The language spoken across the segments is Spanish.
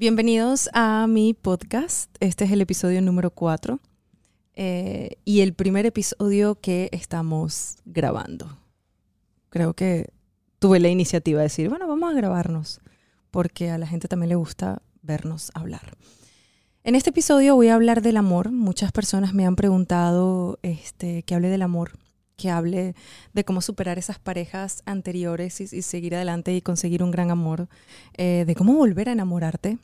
Bienvenidos a mi podcast. Este es el episodio número 4 eh, y el primer episodio que estamos grabando. Creo que tuve la iniciativa de decir, bueno, vamos a grabarnos, porque a la gente también le gusta vernos hablar. En este episodio voy a hablar del amor. Muchas personas me han preguntado este, que hable del amor que hable de cómo superar esas parejas anteriores y, seguir adelante y conseguir un gran amor, eh, de cómo volver a enamorarte.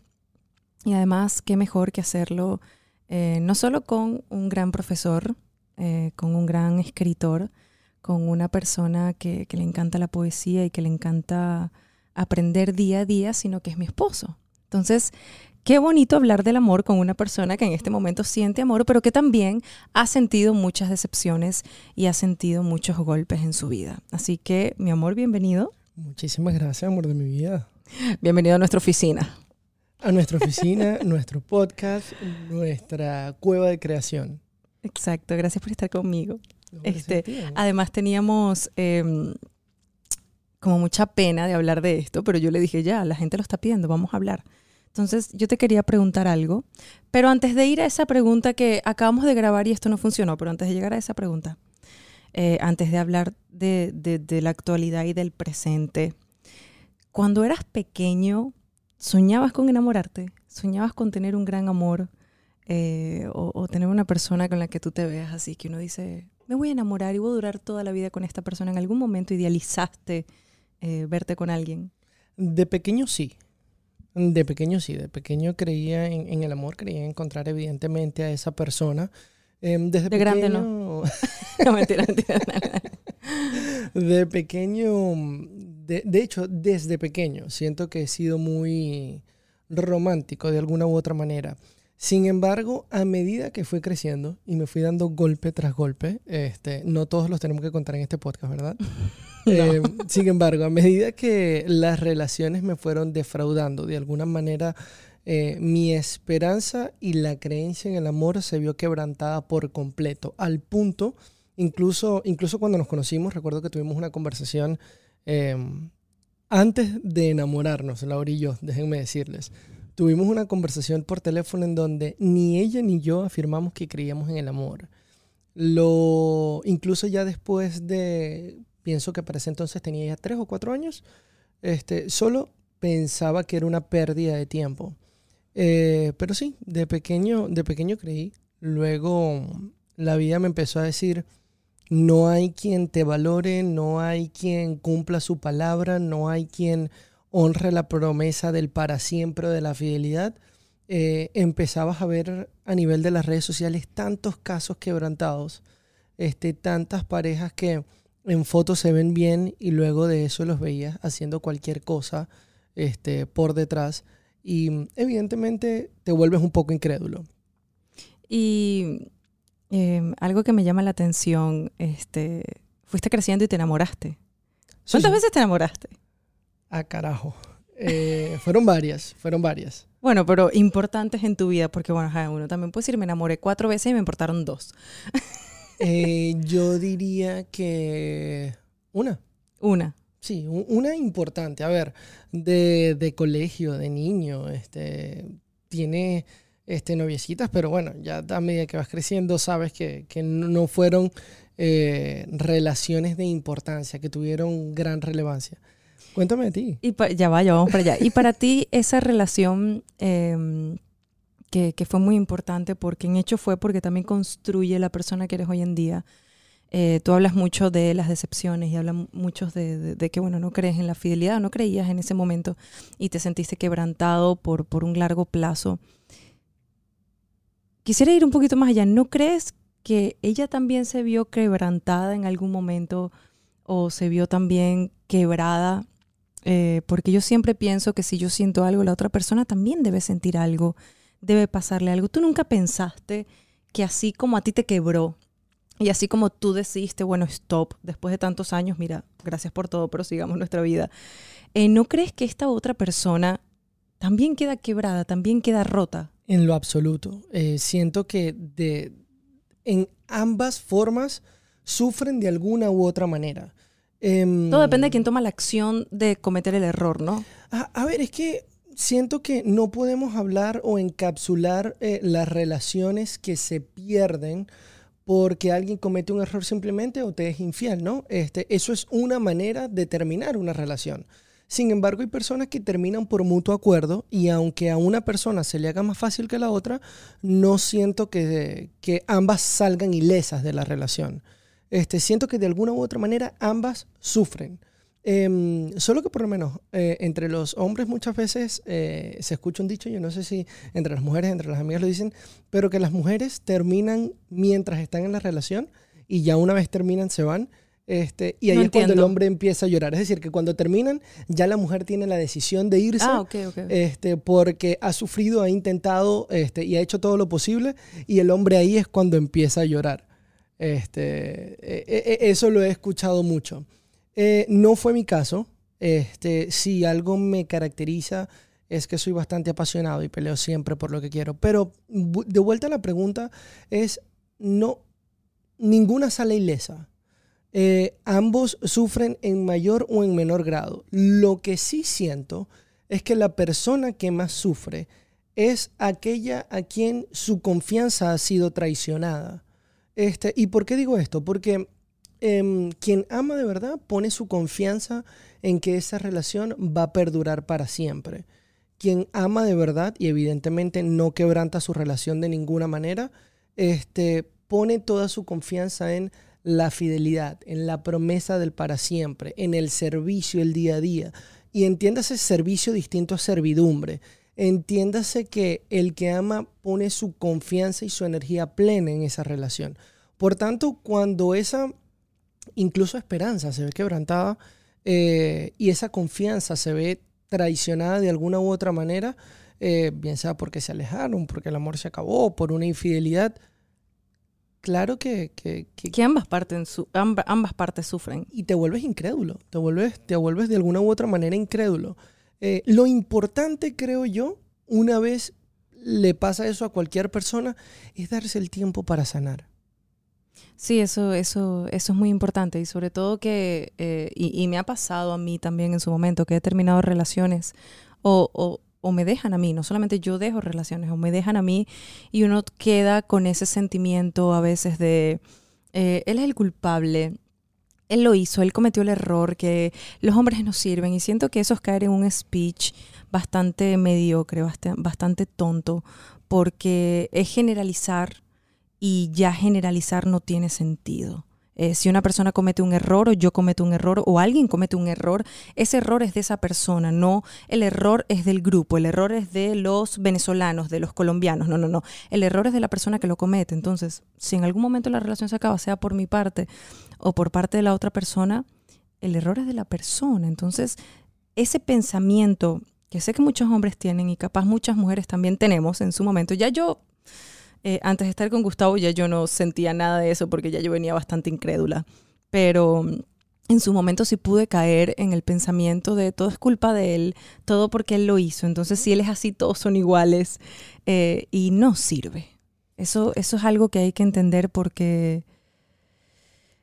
Y además, qué mejor que hacerlo eh, no solo con un gran profesor, eh, con un gran escritor, con una persona que, que le encanta la poesía y que le encanta aprender día a día, sino que es mi esposo. Entonces, Qué bonito hablar del amor con una persona que en este momento siente amor, pero que también ha sentido muchas decepciones y ha sentido muchos golpes en su vida. Así que, mi amor, bienvenido. Muchísimas gracias, amor de mi vida. Bienvenido a nuestra oficina. A nuestra oficina, nuestro podcast, nuestra cueva de creación. Exacto, gracias por estar conmigo. este, además teníamos em, como mucha pena de hablar de esto, pero yo le dije ya, la gente lo está pidiendo, vamos a hablar. Entonces, yo te quería preguntar algo, pero antes de ir a esa pregunta que acabamos de grabar y esto no funcionó, pero antes de llegar a esa pregunta, eh, antes de hablar de, la actualidad y del presente, cuando eras pequeño, ¿soñabas con enamorarte? ¿Soñabas con tener un gran amor? Eh, o, tener una persona con la que tú te veas así, que uno dice, me voy a enamorar y voy a durar toda la vida con esta persona. ¿En algún momento idealizaste eh, verte con alguien? De pequeño sí. De pequeño sí, de pequeño creía en, el amor, creía encontrar evidentemente a esa persona. Em, desde de grande no. no mentira, mentira. de pequeño, de, de, hecho, desde pequeño siento que he sido muy romántico de alguna u otra manera. Sin embargo, a medida que fui creciendo y me fui dando golpe tras golpe, este, no todos los tenemos que contar en este podcast, ¿verdad? Eh, sin embargo, a medida que las relaciones me fueron defraudando, de alguna manera eh, mi esperanza y la creencia en el amor se vio quebrantada por completo, al punto, incluso, incluso cuando nos conocimos, recuerdo que tuvimos una conversación em, antes de enamorarnos, Laura y yo, déjenme decirles. Tuvimos una conversación por teléfono en donde ni ella ni yo afirmamos que creíamos en el amor. Lo, incluso ya después de pienso que para ese entonces tenía ya tres o cuatro años, este, solo pensaba que era una pérdida de tiempo. Eh, pero sí, de pequeño, de pequeño creí. Luego la vida me empezó a decir, no hay quien te valore, no hay quien cumpla su palabra, no hay quien honre la promesa del para siempre de la fidelidad. Eh, empezabas a ver a nivel de las redes sociales tantos casos quebrantados, este, tantas parejas que en fotos se ven bien y luego de eso los veías haciendo cualquier cosa este, por detrás y evidentemente te vuelves un poco incrédulo. Y em, algo que me llama la atención, este, fuiste creciendo y te enamoraste. ¿Cuántas veces te enamoraste? Ah, carajo. Eh, fueron varias, fueron varias. Bueno, pero importantes en tu vida, porque bueno, uno también puede decir, me enamoré cuatro veces y me importaron dos. Eh, yo diría que una. Una. Sí, una importante. A ver, de, colegio, de niño, este, tiene este, noviecitas, pero bueno, ya a medida que vas creciendo sabes que, no fueron eh, relaciones de importancia, que tuvieron gran relevancia. Cuéntame de ti. Y ya va, ya vamos para allá. Y para ti, esa relación em, que, fue muy importante porque en hecho fue porque también construye la persona que eres hoy en día. Eh, tú hablas mucho de las decepciones y hablas mucho de, que, bueno, no crees en la fidelidad, no creías en ese momento y te sentiste quebrantado por, por un largo plazo. Quisiera ir un poquito más allá. ¿No crees que ella también se vio quebrantada en algún momento o se vio también quebrada? Eh, porque yo siempre pienso que si yo siento algo, la otra persona también debe sentir algo debe pasarle algo. Tú nunca pensaste que así como a ti te quebró y así como tú decidiste, bueno, stop, después de tantos años, mira, gracias por todo, pero sigamos nuestra vida. Eh, ¿No crees que esta otra persona también queda quebrada, también queda rota? En lo absoluto. Eh, siento que de, en ambas formas sufren de alguna u otra manera. Em, Todo depende de quién toma la acción de cometer el error, ¿no? A, a ver, es que siento que no podemos hablar o encapsular eh, las relaciones que se pierden porque alguien comete un error simplemente o te es infiel, ¿no? Este, eso es una manera de terminar una relación. Sin embargo, hay personas que terminan por mutuo acuerdo y aunque a una persona se le haga más fácil que a la otra, no siento que, que ambas salgan ilesas de la relación. Este, siento que de alguna u otra manera ambas sufren. Em, solo que por lo menos eh, entre los hombres muchas veces eh, se escucha un dicho, yo no sé si entre las mujeres, entre las amigas lo dicen, pero que las mujeres terminan mientras están en la relación y ya una vez terminan se van. Este, y ahí No es cuando el hombre empieza a llorar. Es decir, que cuando terminan, ya la mujer tiene la decisión de irse Ah, ok, ok. este, porque ha sufrido, ha intentado este, y ha hecho todo lo posible, y el hombre ahí es cuando empieza a llorar. Este, e- e- e- eso lo he escuchado mucho. Eh, no fue mi caso. Este, si algo me caracteriza es que soy bastante apasionado y peleo siempre por lo que quiero. Pero de vuelta a la pregunta es, no, ninguna sale ilesa. Eh, ambos sufren en mayor o en menor grado. Lo que sí siento es que la persona que más sufre es aquella a quien su confianza ha sido traicionada. Este, ¿Y por qué digo esto? Porque em, quien ama de verdad pone su confianza en que esa relación va a perdurar para siempre. Quien ama de verdad y evidentemente no quebranta su relación de ninguna manera, este, pone toda su confianza en la fidelidad, en la promesa del para siempre, en el servicio, el día a día. Y entiéndase servicio distinto a servidumbre. Entiéndase que el que ama pone su confianza y su energía plena en esa relación. Por tanto, cuando esa incluso esperanza se ve quebrantada eh, y esa confianza se ve traicionada de alguna u otra manera, eh, bien sea porque se alejaron, porque el amor se acabó, por una infidelidad, claro que, que- que- Que ambas partes, su- amba- ambas partes sufren. y te vuelves incrédulo, te vuelves, te vuelves de alguna u otra manera incrédulo. Eh, lo importante, creo yo, una vez le pasa eso a cualquier persona, es darse el tiempo para sanar. Sí, eso, eso, eso es muy importante y sobre todo que, eh, y, y me ha pasado a mí también en su momento, que he terminado relaciones o, o, o me dejan a mí, no solamente yo dejo relaciones, o me dejan a mí y uno queda con ese sentimiento a veces de, eh, él es el culpable, él lo hizo, él cometió el error, que los hombres no sirven y siento que eso es caer en un speech bastante mediocre, bast- bastante tonto, porque es generalizar y ya generalizar no tiene sentido. Eh, si una persona comete un error o yo cometo un error o alguien comete un error, ese error es de esa persona, no el error es del grupo, el error es de los venezolanos, de los colombianos, no, no, no, el error es de la persona que lo comete. Entonces, si en algún momento la relación se acaba, sea por mi parte o por parte de la otra persona, el error es de la persona. Entonces, ese pensamiento que sé que muchos hombres tienen y capaz muchas mujeres también tenemos en su momento, ya yo eh, antes de estar con Gustavo ya yo no sentía nada de eso porque ya yo venía bastante incrédula. Pero mm, en su momento sí pude caer en el pensamiento de todo es culpa de él, todo porque él lo hizo. Entonces si él es así, todos son iguales eh, y no sirve. Eso, eso es algo que hay que entender porque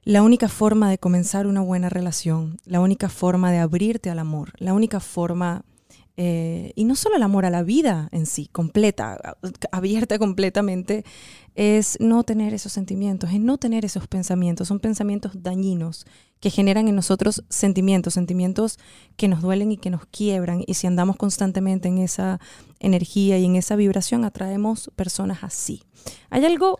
la única forma de comenzar una buena relación, la única forma de abrirte al amor, la única forma eh, y no solo el amor a la vida en sí, completa, abierta completamente, es no tener esos sentimientos, es no tener esos pensamientos. Son pensamientos dañinos que generan en nosotros sentimientos, sentimientos que nos duelen y que nos quiebran. Y si andamos constantemente en esa energía y en esa vibración, atraemos personas así. ¿Hay algo?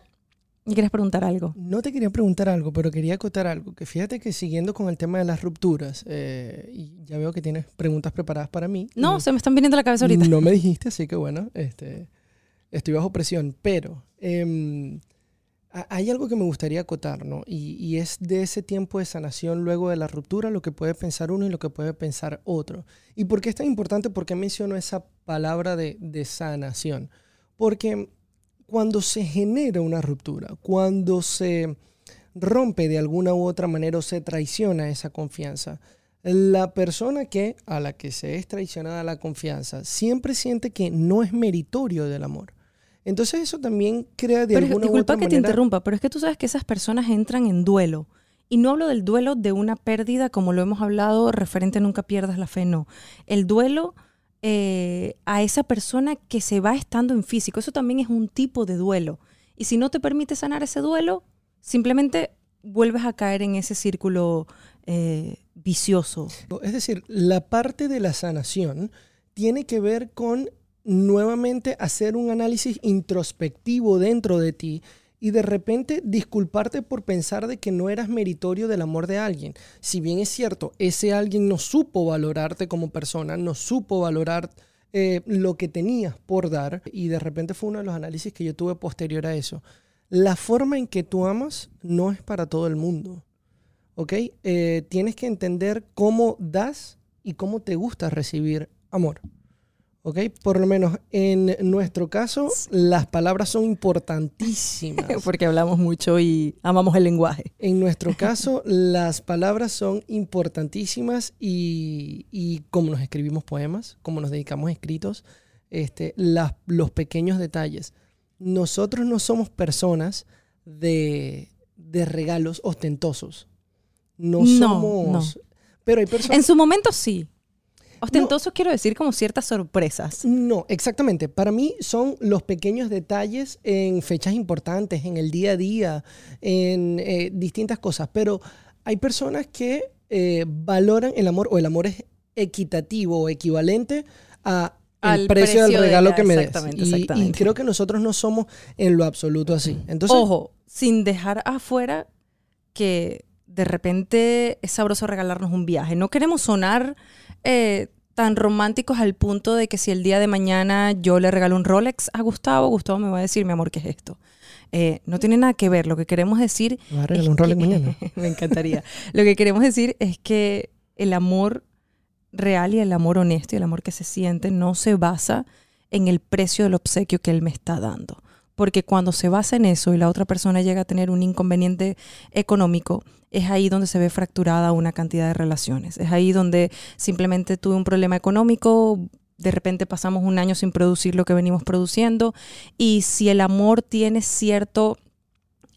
¿Y quieres preguntar algo? No te quería preguntar algo, pero quería acotar algo. Que fíjate que siguiendo con el tema de las rupturas, eh, y ya veo que tienes preguntas preparadas para mí. No, se me están viniendo a la cabeza ahorita. No me dijiste, así que bueno, este, estoy bajo presión. Pero ha- hay algo que me gustaría acotar, ¿no? Y, y es de ese tiempo de sanación luego de la ruptura, lo que puede pensar uno y lo que puede pensar otro. ¿Y por qué es tan importante? ¿Por qué menciono esa palabra de, de sanación? Porque cuando se genera una ruptura, cuando se rompe de alguna u otra manera o se traiciona esa confianza, la persona que a la que se es traicionada la confianza siempre siente que no es meritorio del amor. Entonces eso también crea de Pero, alguna u disculpa otra que te interrumpa, pero es que tú sabes que esas personas entran en duelo Y no hablo del duelo de una pérdida, como lo hemos hablado, referente a nunca pierdas la fe, no. El duelo eh, a esa persona que se va estando en físico, eso también es un tipo de duelo. Y si no te permite sanar ese duelo, simplemente vuelves a caer en ese círculo eh, vicioso. Es decir, la parte de la sanación tiene que ver con nuevamente hacer un análisis introspectivo dentro de ti y de repente disculparte por pensar de que no eras meritorio del amor de alguien. Si bien es cierto, ese alguien no supo valorarte como persona, no supo valorar eh, lo que tenías por dar y de repente fue uno de los análisis que yo tuve posterior a eso. La forma en que tú amas no es para todo el mundo. ¿Ok? Eh, tienes que entender cómo das y cómo te gusta recibir amor. ¿Ok? Por lo menos en nuestro caso, las palabras son importantísimas. Porque hablamos mucho y amamos el lenguaje. En nuestro caso, las palabras son importantísimas y, y como nos escribimos poemas, como nos dedicamos a escritos, este, las, los pequeños detalles. Nosotros no somos personas de, de regalos ostentosos. No, somos... Pero hay personas... En su momento sí. Ostentosos quiero decir como ciertas sorpresas. No, exactamente. Para mí son los pequeños detalles en fechas importantes, en el día a día, en eh, distintas cosas. Pero hay personas que eh, valoran el amor o el amor es equitativo o equivalente a el precio, del regalo que me des. Y, y, creo que nosotros no somos en lo absoluto así. Entonces, Ojo, sin dejar afuera que de repente es sabroso regalarnos un viaje. No queremos sonar eh, tan románticos al punto de que si el día de mañana yo le regalo un Rolex a Gustavo, Gustavo me va a decir, mi amor, ¿qué es esto? Eh, no tiene nada que ver. Lo que queremos decir. ¿Me a regalar un Rolex mañana? me encantaría. Lo que queremos decir es que el amor real y el amor honesto y el amor que se siente no se basa en el precio del obsequio que él me está dando. Porque cuando se basa en eso y la otra persona llega a tener un inconveniente económico, es ahí donde se ve fracturada una cantidad de relaciones. Es ahí donde simplemente tuve un problema económico, de repente pasamos un año sin producir lo que venimos produciendo y si el amor tiene cierto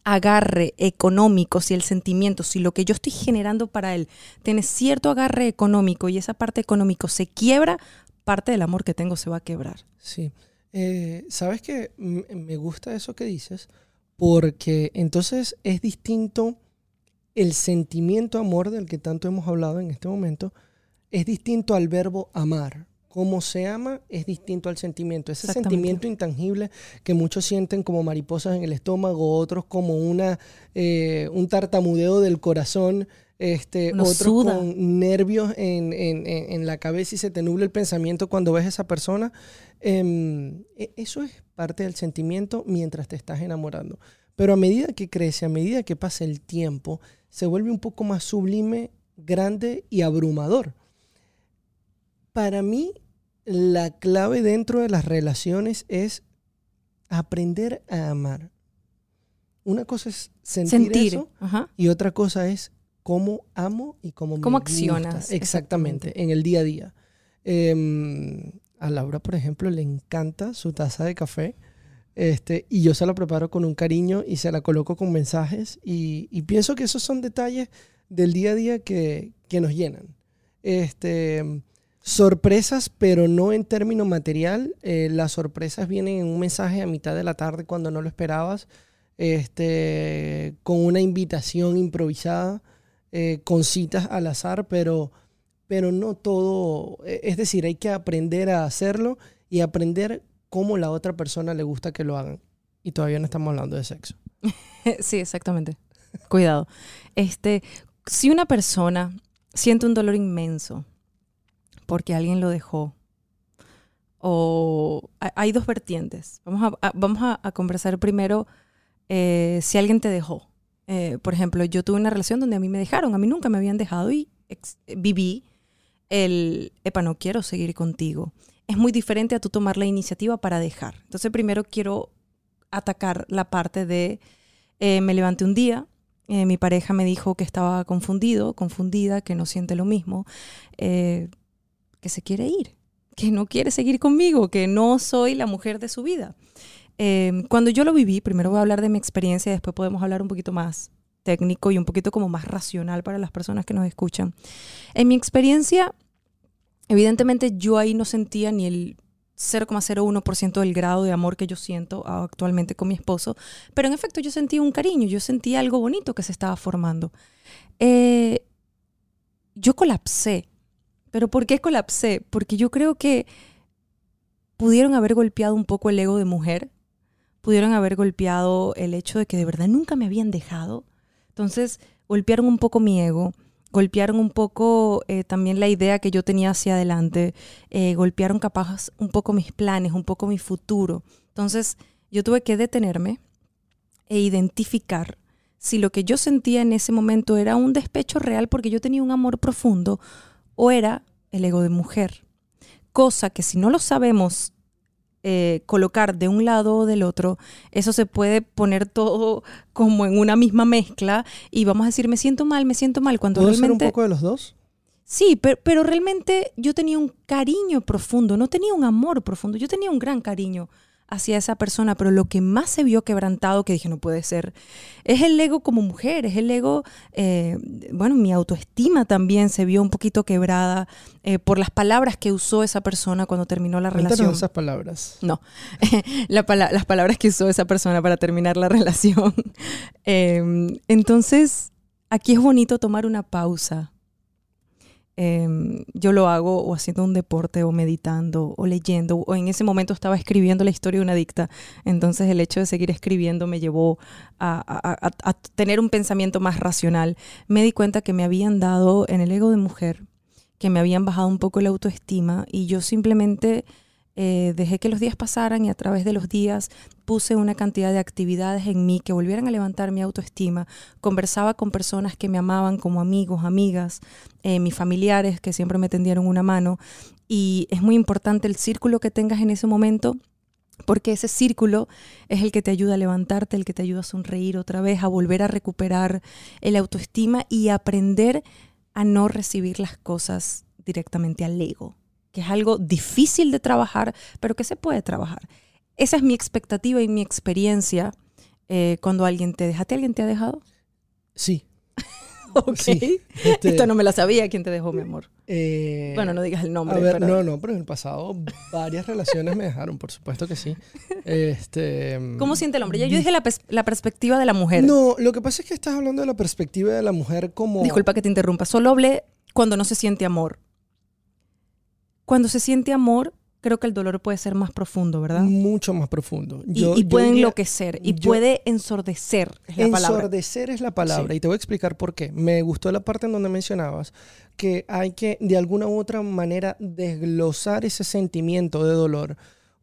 agarre económico, si el sentimiento, si lo que yo estoy generando para él tiene cierto agarre económico y esa parte económico se quiebra, parte del amor que tengo se va a quebrar. Sí. Eh, ¿Sabes que Me gusta eso que dices, porque entonces es distinto el sentimiento amor del que tanto hemos hablado en este momento, es distinto al verbo amar. Cómo se ama es distinto al sentimiento. Ese sentimiento intangible que muchos sienten como mariposas en el estómago, otros como una, eh, un tartamudeo del corazón, este, otros con nervios en, la cabeza y se te nubla el pensamiento cuando ves a esa persona. Em, e, eso es parte del sentimiento mientras te estás enamorando. Pero a medida que crece, a medida que pasa el tiempo, se vuelve un poco más sublime, grande y abrumador. Para mí, la clave dentro de las relaciones es aprender a amar. Una cosa es sentir, eso y otra cosa es cómo amo y cómo, ¿Cómo accionas. Exactamente, en el día a día. Em, a Laura, por ejemplo, le encanta su taza de café. Este, y yo se la preparo con un cariño y se la coloco con mensajes. Y, pienso que esos son detalles del día a día que, nos llenan. Este, sorpresas, pero no en término material. Eh, las sorpresas vienen en un mensaje a mitad de la tarde cuando no lo esperabas. Este, con una invitación improvisada. Eh, con citas al azar, pero, pero no todo, e, es decir, hay que aprender a hacerlo y aprender cómo la otra persona le gusta que lo hagan. Y todavía no estamos hablando de sexo. sí, exactamente. Cuidado. Este, si una persona siente un dolor inmenso porque alguien lo dejó, o hay dos vertientes. Vamos a, vamos a, conversar primero eh, si alguien te dejó. Eh, por ejemplo, yo tuve una relación donde a mí me dejaron, a mí nunca me habían dejado y viví el, epa, no quiero seguir contigo. Es muy diferente a tú tomar la iniciativa para dejar. Entonces, primero quiero atacar la parte de, eh, me levanté un día, eh, mi pareja me dijo que estaba confundido, confundida, que no siente lo mismo, que se quiere ir, que no quiere seguir conmigo, que no soy la mujer de su vida. Em, cuando yo lo viví, primero voy a hablar de mi experiencia después podemos hablar un poquito más técnico y un poquito como más racional para las personas que nos escuchan. En mi experiencia, evidentemente yo ahí no sentía ni el 0,01% del grado de amor que yo siento actualmente con mi esposo, pero en efecto yo sentí un cariño, yo sentí algo bonito que se estaba formando. Eh, yo colapsé, pero ¿por qué colapsé? Porque yo creo que pudieron haber golpeado un poco el ego de mujer, pudieron haber golpeado el hecho de que de verdad nunca me habían dejado. Entonces golpearon un poco mi ego golpearon un poco eh, también la idea que yo tenía hacia adelante, eh, golpearon capaz un poco mis planes, un poco mi futuro. Entonces yo tuve que detenerme e identificar si lo que yo sentía en ese momento era un despecho real porque yo tenía un amor profundo o era el ego de mujer. Cosa que si no lo sabemos eh, colocar de un lado o del otro, eso se puede poner todo como en una misma mezcla y vamos a decir, me siento mal, me siento mal, cuando ¿Puedo realmente... ser un poco de los dos? Sí, pero, pero, realmente yo tenía un cariño profundo, no tenía un amor profundo, yo tenía un gran cariño hacia esa persona, pero lo que más se vio quebrantado, que dije, no puede ser, es el ego como mujer, es el ego, eh, bueno, mi autoestima también se vio un poquito quebrada eh, por las palabras que usó esa persona cuando terminó la relación. esas palabras. No, la pala- las palabras que usó esa persona para terminar la relación. Eh, entonces, aquí es bonito tomar una pausa. Eh, yo lo hago o haciendo un deporte o meditando o leyendo o en ese momento estaba escribiendo la historia de una adicta. Entonces el hecho de seguir escribiendo me llevó a tener un pensamiento más racional. Me di cuenta que me habían dado en el ego de mujer, que me habían bajado un poco la autoestima y yo simplemente eh, dejé que los días pasaran y a través de los días puse una cantidad de actividades en mí que volvieran a levantar mi autoestima. Conversaba con personas que me amaban como amigos, amigas, eh, mis familiares que siempre me tendieron una mano. Y es muy importante el círculo que tengas en ese momento porque ese círculo es el que te ayuda a levantarte, el que te ayuda a sonreír otra vez, a volver a recuperar el autoestima y aprender a no recibir las cosas directamente al ego que es algo difícil de trabajar, pero que se puede trabajar. Esa es mi expectativa y mi experiencia eh, cuando alguien te deja. ¿A ti alguien te ha dejado? Sí. Ok. Sí, este- Esta no me la sabía. ¿Quién te dejó, mi amor? Eh, Bueno, no digas el nombre. A ver, pero- no, no, pero en el pasado varias relaciones me dejaron, por supuesto que sí. Este, ¿Cómo siente el hombre? Ya yo dije la, la perspectiva de la mujer. No, lo que pasa es que estás hablando de la perspectiva de la mujer como... Disculpa que te interrumpa. Solo hablé cuando no se siente amor. Cuando se siente amor, creo que el dolor puede ser más profundo, ¿verdad? Mucho más profundo. Y, Yo- y puede enloquecer y yo- puede ensordecer, es la palabra. Ensordecer es la palabra Sí. y te voy a explicar por qué. Me gustó la parte en donde mencionabas que hay que de alguna u otra manera desglosar ese sentimiento de dolor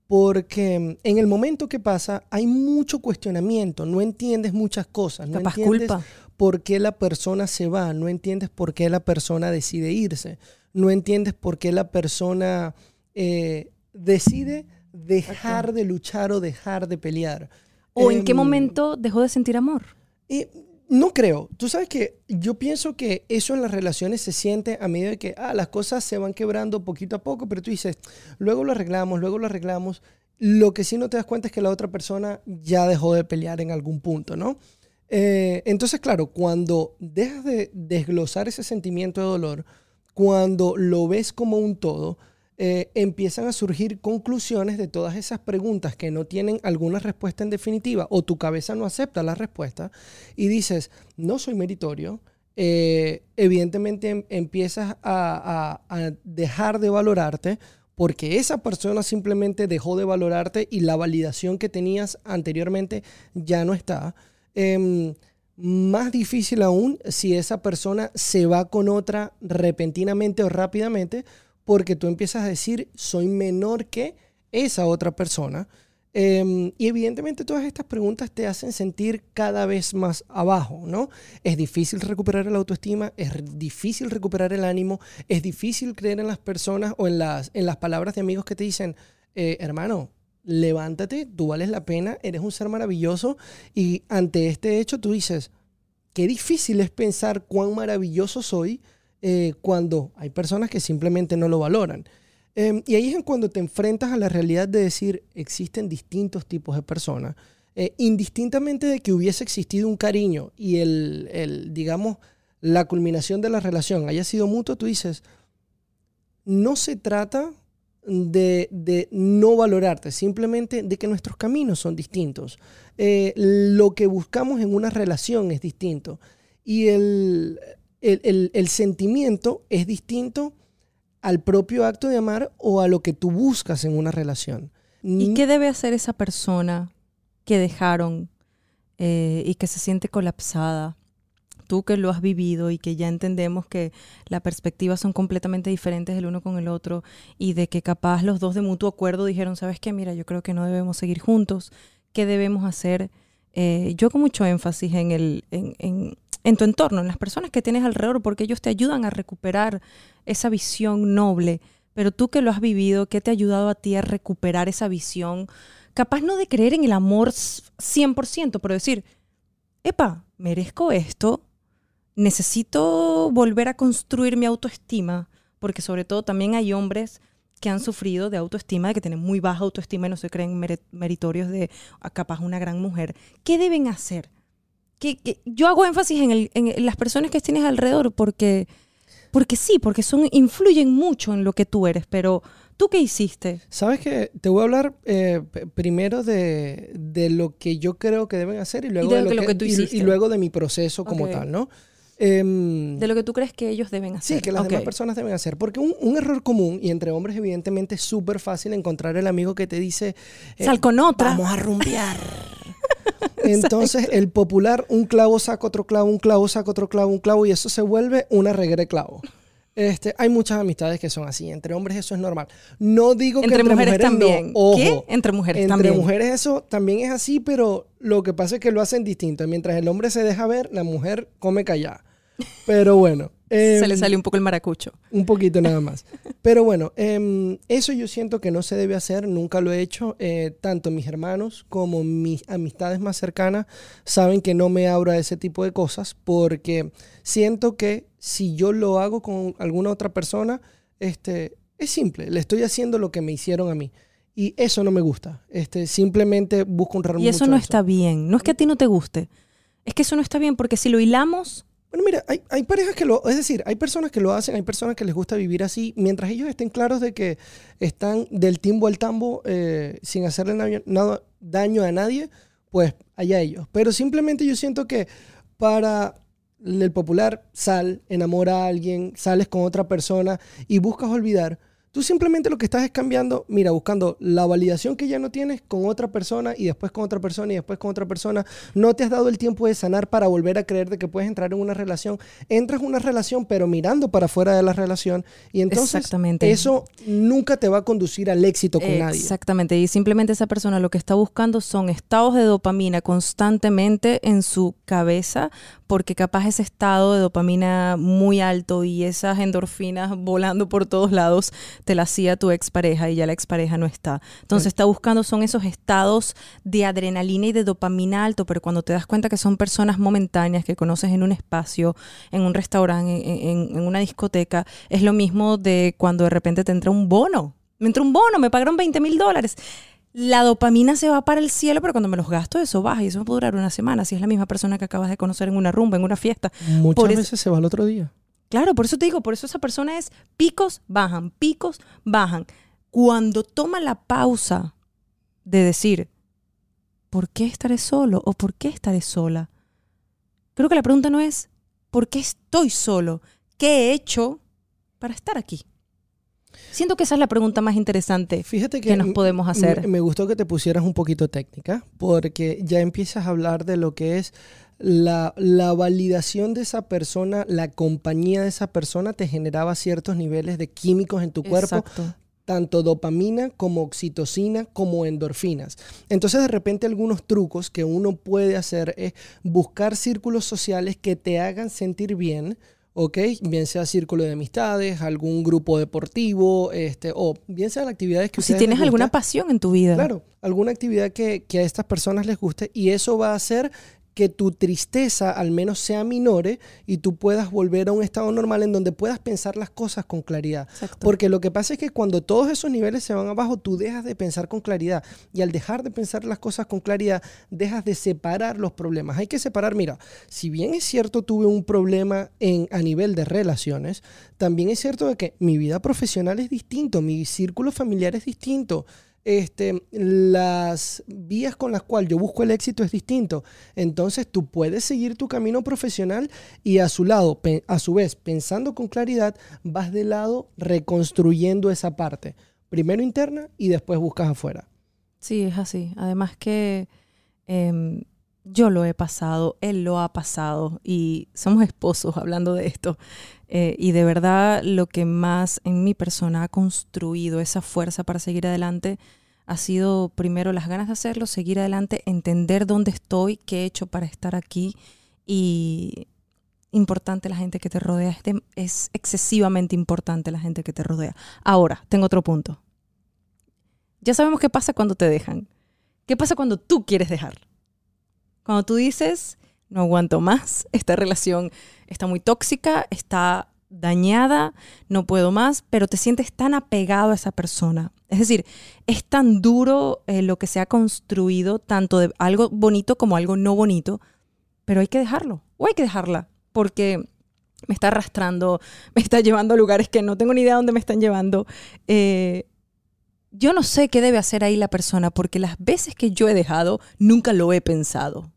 porque en el momento que pasa hay mucho cuestionamiento, no entiendes muchas cosas, no Capaz entiendes culpa. por qué la persona se va, no entiendes por qué la persona decide irse, no entiendes por qué la persona eh, decide dejar de luchar o dejar de pelear. ¿O en qué Em, momento dejó de sentir amor? y no creo. Tú sabes que yo pienso que eso en las relaciones se siente a medida de que ah, las cosas se van quebrando poquito a poco, pero tú dices, luego lo arreglamos, luego lo arreglamos. Lo que sí no te das cuenta es que la otra persona ya dejó de pelear en algún punto, ¿no? Eh, entonces, claro, cuando dejas de desglosar ese sentimiento de dolor, cuando lo ves como un todo, eh, empiezan a surgir conclusiones de todas esas preguntas que no tienen alguna respuesta en definitiva o tu cabeza no acepta la respuesta y dices, no soy meritorio, eh, evidentemente em- empiezas a, dejar de valorarte porque esa persona simplemente dejó de valorarte y la validación que tenías anteriormente ya no está. Em, más difícil aún si esa persona se va con otra repentinamente o rápidamente porque tú empiezas a decir, soy menor que esa otra persona. Em, y evidentemente todas estas preguntas te hacen sentir cada vez más abajo, ¿no? Es difícil recuperar la autoestima, es difícil recuperar el ánimo, es difícil creer en las personas o en las, en las palabras de amigos que te dicen, eh, hermano, levántate, tú vales la pena, eres un ser maravilloso y ante este hecho tú dices, qué difícil es pensar cuán maravilloso soy eh, cuando hay personas que simplemente no lo valoran. Em, y ahí es cuando te enfrentas a la realidad de decir, existen distintos tipos de personas. eh, indistintamente de que hubiese existido un cariño y el, el, digamos, la culminación de la relación haya sido mutuo, tú dices, no se trata de, de, no valorarte, simplemente de que nuestros caminos son distintos. Eh, lo que buscamos en una relación es distinto y el, el, el, sentimiento es distinto al propio acto de amar o a lo que tú buscas en una relación. ¿Y qué debe hacer esa persona que dejaron eh, y que se siente colapsada? Tú que lo has vivido y que ya entendemos que las perspectivas son completamente diferentes el uno con el otro y de que capaz los dos de mutuo acuerdo dijeron, sabes qué, mira, yo creo que no debemos seguir juntos, ¿qué debemos hacer? Eh, yo con mucho énfasis en, el, en, en, en tu entorno, en las personas que tienes alrededor, porque ellos te ayudan a recuperar esa visión noble. Pero tú que lo has vivido, ¿qué te ha ayudado a ti a recuperar esa visión? Capaz no de creer en el amor 100%, pero decir, epa, merezco esto, necesito volver a construir mi autoestima, porque sobre todo también hay hombres que han sufrido de autoestima, de que tienen muy baja autoestima y no se creen meritorios de capaz una gran mujer. ¿Qué deben hacer? que, yo hago énfasis en, las personas que tienes alrededor porque, porque sí, porque son, influyen mucho en lo que tú eres, pero ¿tú qué hiciste? Sabes que te voy a hablar eh, primero de, lo que yo creo que deben hacer y luego de, lo, que, tú hiciste. Y, luego de mi proceso como tal, ¿no? Em, de lo que tú crees que ellos deben hacer. Sí, que las demás personas deben hacer. Porque un, error común, y entre hombres evidentemente es súper fácil encontrar el amigo que te dice... Eh, Sal con otra. Vamos a rumbear. Entonces, el popular, un clavo saca otro clavo, un clavo saca otro clavo, un clavo, y eso se vuelve una reguera de clavo. Este, hay muchas amistades que son así. Entre hombres eso es normal. No digo que entre mujeres, también. ¿Qué? Entre mujeres también. Entre mujeres eso también es así, pero lo que pasa es que lo hacen distinto. Mientras el hombre se deja ver, la mujer come callada. Pero bueno. se le em, sale un poco el maracucho. Un poquito nada más. Pero bueno, em, eso yo siento que no se debe hacer, nunca lo he hecho. Eh, tanto mis hermanos como mis amistades más cercanas saben que no me abro a ese tipo de cosas porque siento que si yo lo hago con alguna otra persona, este, es simple, le estoy haciendo lo que me hicieron a mí. Y eso no me gusta. Este, simplemente busco un Y eso no está bien. No es que a ti no te guste. Es que eso no está bien porque si lo hilamos bueno, mira, hay, hay, parejas que lo, es decir, hay personas que lo hacen, hay personas que les gusta vivir así, mientras ellos estén claros de que están del timbo al tambo eh, sin hacerle nada, daño a nadie, pues allá ellos. Pero simplemente yo siento que para el popular sal, enamora a alguien, sales con otra persona y buscas olvidar, Tú simplemente lo que estás es cambiando, mira, buscando la validación que ya no tienes con otra persona y después con otra persona y después con otra persona. No te has dado el tiempo de sanar para volver a creer de que puedes entrar en una relación. Entras en una relación pero mirando para afuera de la relación y entonces eso nunca te va a conducir al éxito con nadie. Exactamente. Y simplemente esa persona lo que está buscando son estados de dopamina constantemente en su cabeza porque capaz ese estado de dopamina muy alto y esas endorfinas volando por todos lados te la hacía tu expareja y ya la expareja no está. Entonces está buscando son esos estados de adrenalina y de dopamina alto, pero cuando te das cuenta que son personas momentáneas que conoces en un espacio, en un restaurante, en, una discoteca, es lo mismo de cuando de repente te entra un bono. Me entra un bono, me pagaron 20 mil dólares la dopamina se va para el cielo, pero cuando me los gasto, eso baja y eso puede durar una semana. Si es la misma persona que acabas de conocer en una rumba, en una fiesta. Muchas veces se va al otro día. Claro, por eso te digo, por eso esa persona es picos, bajan, picos, bajan. Cuando toma la pausa de decir, ¿por qué estaré solo o por qué estaré sola? Creo que la pregunta no es, ¿por qué estoy solo? ¿Qué he hecho para estar aquí? Siento que esa es la pregunta más interesante Fíjate que, nos podemos hacer. Me, gustó que te pusieras un poquito técnica, porque ya empiezas a hablar de lo que es la, la, validación de esa persona, la compañía de esa persona te generaba ciertos niveles de químicos en tu cuerpo. Tanto dopamina como oxitocina como endorfinas. Entonces de repente algunos trucos que uno puede hacer es buscar círculos sociales que te hagan sentir bien, ¿ok? Bien sea círculo de amistades, algún grupo deportivo, este, o bien sea las actividades que Si tienes alguna pasión en tu vida. Claro, alguna actividad que, que, a estas personas les guste y eso va a hacer que tu tristeza al menos sea minore y tú puedas volver a un estado normal en donde puedas pensar las cosas con claridad. Porque lo que pasa es que cuando todos esos niveles se van abajo, tú dejas de pensar con claridad. Y al dejar de pensar las cosas con claridad, dejas de separar los problemas. Hay que separar, mira, si bien es cierto tuve un problema en, a nivel de relaciones, también es cierto de que mi vida profesional es distinto, mi círculo familiar es distinto este, las vías con las cuales yo busco el éxito es distinto. Entonces tú puedes seguir tu camino profesional y a su lado, a su vez, pensando con claridad, vas de lado reconstruyendo esa parte. Primero interna y después buscas afuera. Sí, es así. Además que em, yo lo he pasado, él lo ha pasado y somos esposos hablando de esto. Eh, y de verdad lo que más en mi persona ha construido esa fuerza para seguir adelante ha sido primero las ganas de hacerlo, seguir adelante, entender dónde estoy, qué he hecho para estar aquí y importante la gente que te rodea, es, es excesivamente importante la gente que te rodea. Ahora, tengo otro punto. Ya sabemos qué pasa cuando te dejan. ¿Qué pasa cuando tú quieres dejar? Cuando tú dices, no aguanto más, esta relación está muy tóxica, está dañada, no puedo más, pero te sientes tan apegado a esa persona. Es decir, es tan duro eh, lo que se ha construido, tanto de algo bonito como algo no bonito, pero hay que dejarlo, o hay que dejarla, porque me está arrastrando, me está llevando a lugares que no tengo ni idea dónde me están llevando. Eh, yo no sé qué debe hacer ahí la persona, porque las veces que yo he dejado, nunca lo he pensado.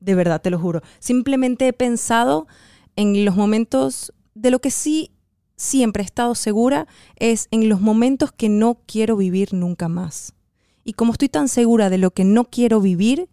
De verdad, te lo juro. Simplemente he pensado en los momentos de lo que sí siempre he estado segura es en los momentos que no quiero vivir nunca más. Y como estoy tan segura de lo que no quiero vivir,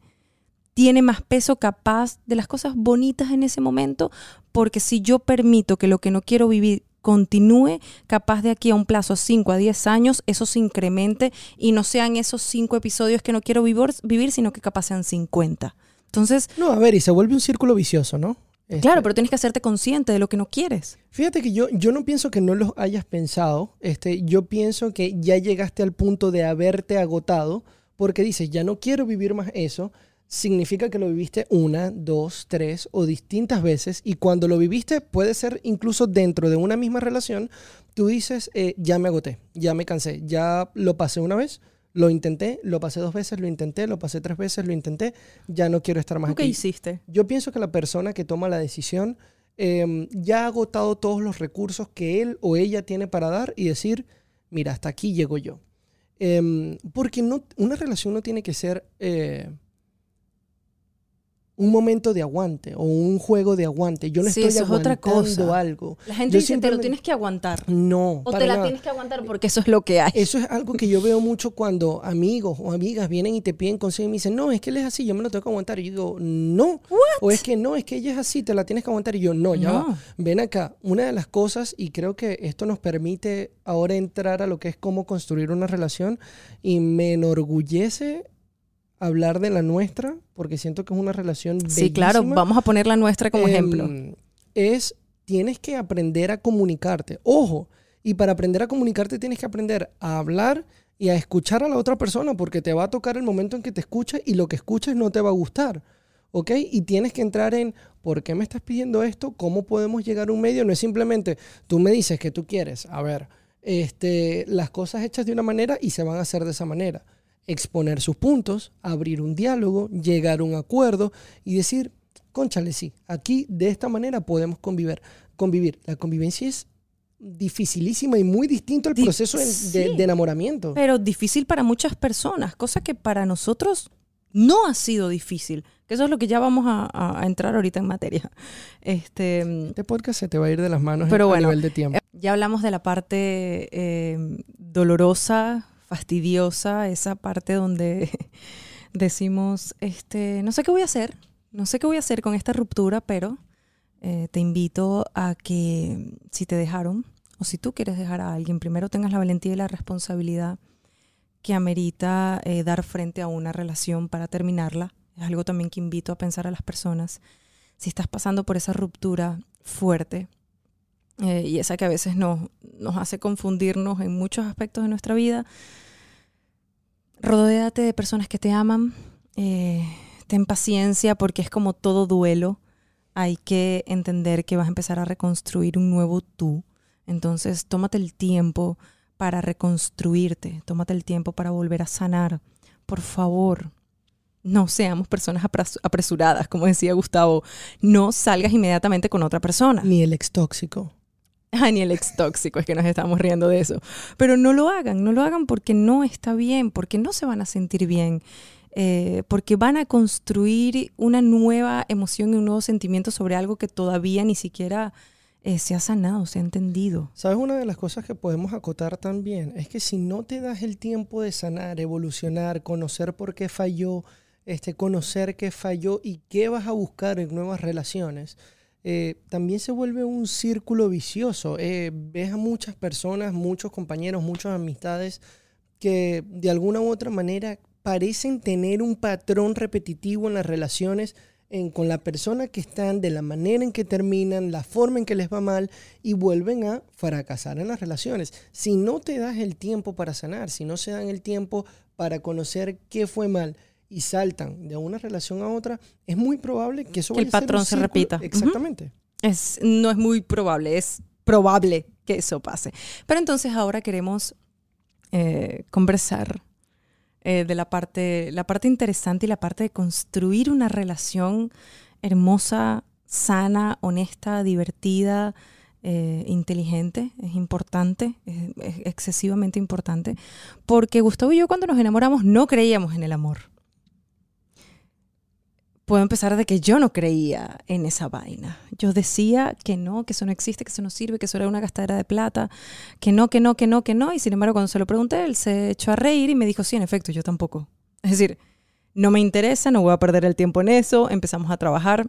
tiene más peso capaz de las cosas bonitas en ese momento, porque si yo permito que lo que no quiero vivir continúe, capaz de aquí a un plazo 5 a 10 años, eso se incremente y no sean esos 5 episodios que no quiero vivir, vivir, sino que capaz sean 50. Entonces... No, a ver, y se vuelve un círculo vicioso, ¿no? claro, este pero tienes que hacerte consciente de lo que no quieres. Fíjate que yo, yo no pienso que no lo hayas pensado. Este, yo pienso que ya llegaste al punto de haberte agotado porque dices, ya no quiero vivir más eso. Significa que lo viviste una, dos, tres o distintas veces. Y cuando lo viviste, puede ser incluso dentro de una misma relación, tú dices, eh, ya me agoté, ya me cansé, ya lo pasé una vez lo intenté, lo pasé dos veces, lo intenté, lo pasé tres veces, lo intenté, ya no quiero estar más aquí. ¿Qué hiciste? Yo pienso que la persona que toma la decisión em, ya ha agotado todos los recursos que él o ella tiene para dar y decir, mira, hasta aquí llego yo. Em, porque no, una relación no tiene que ser... Eh, un momento de aguante o un juego de aguante. Yo no estoy eso aguantando otra cosa. algo. La gente dice, te lo tienes que aguantar. No. O te la tienes que aguantar porque eso es lo que hay. Eso es algo que yo veo mucho cuando amigos o amigas vienen y te piden consejo y me dicen, no, es que él es así, yo me lo tengo que aguantar. Y yo digo, no. O es que no, es que ella es así, te la tienes que aguantar. Y yo, no, ya va. Ven acá. Una de las cosas, y creo que esto nos permite ahora entrar a lo que es cómo construir una relación, y me enorgullece hablar de la nuestra, porque siento que es una relación Sí, claro, vamos a poner la nuestra como ejemplo. Em, es, tienes que aprender a comunicarte. Ojo, y para aprender a comunicarte tienes que aprender a hablar y a escuchar a la otra persona, porque te va a tocar el momento en que te escucha y lo que escuches no te va a gustar. ¿Ok? Y tienes que entrar en, ¿por qué me estás pidiendo esto? ¿Cómo podemos llegar a un medio? No es simplemente, tú me dices que tú quieres, a ver, este, las cosas hechas de una manera y se van a hacer de esa manera exponer sus puntos, abrir un diálogo, llegar a un acuerdo y decir, conchale, sí, aquí de esta manera podemos convivir. convivir. La convivencia es dificilísima y muy distinto al proceso de, enamoramiento. Pero difícil para muchas personas, cosa que para nosotros no ha sido difícil. Que eso es lo que ya vamos a, entrar ahorita en materia. Este, este, podcast se te va a ir de las manos pero a nivel de tiempo. Ya hablamos de la parte eh, dolorosa, fastidiosa, esa parte donde decimos, este, no sé qué voy a hacer, no sé qué voy a hacer con esta ruptura, pero eh, te invito a que si te dejaron o si tú quieres dejar a alguien, primero tengas la valentía y la responsabilidad que amerita eh, dar frente a una relación para terminarla. Es algo también que invito a pensar a las personas. Si estás pasando por esa ruptura fuerte, eh, y esa que a veces nos, nos hace confundirnos en muchos aspectos de nuestra vida. Rodéate de personas que te aman, eh, ten paciencia porque es como todo duelo. Hay que entender que vas a empezar a reconstruir un nuevo tú. Entonces, tómate el tiempo para reconstruirte, tómate el tiempo para volver a sanar. Por favor, no seamos personas apresuradas, como decía Gustavo. No salgas inmediatamente con otra persona. Ni el ex tóxico. Ah, ni el ex tóxico, es que nos estamos riendo de eso. Pero no lo hagan, no lo hagan porque no está bien, porque no se van a sentir bien. Eh, porque van a construir una nueva emoción y un nuevo sentimiento sobre algo que todavía ni siquiera eh, se ha sanado, se ha entendido. ¿Sabes? Una de las cosas que podemos acotar también es que si no te das el tiempo de sanar, evolucionar, conocer por qué falló, este, conocer qué falló y qué vas a buscar en nuevas relaciones, eh, también se vuelve un círculo vicioso. Eh, ves a muchas personas, muchos compañeros, muchas amistades que de alguna u otra manera parecen tener un patrón repetitivo en las relaciones con la persona que están, de la manera en que terminan, la forma en que les va mal y vuelven a fracasar en las relaciones. Si no te das el tiempo para sanar, si no se dan el tiempo para conocer qué fue mal, y saltan de una relación a otra, es muy probable que eso que el patrón se repita. Exactamente. es, no es muy probable, es probable que eso pase. Pero entonces ahora queremos eh, conversar eh, de la parte, la parte interesante y la parte de construir una relación hermosa, sana, honesta, divertida, eh, inteligente, es importante, es, excesivamente importante, porque Gustavo y yo cuando nos enamoramos no creíamos en el amor puedo empezar de que yo no creía en esa vaina. Yo decía que no, que eso no existe, que eso no sirve, que eso era una gastadera de plata, que no, que no, que no, que no. Y sin embargo, cuando se lo pregunté, él se echó a reír y me dijo, sí, en efecto, yo tampoco. Es decir, no me interesa, no voy a perder el tiempo en eso. Empezamos a trabajar.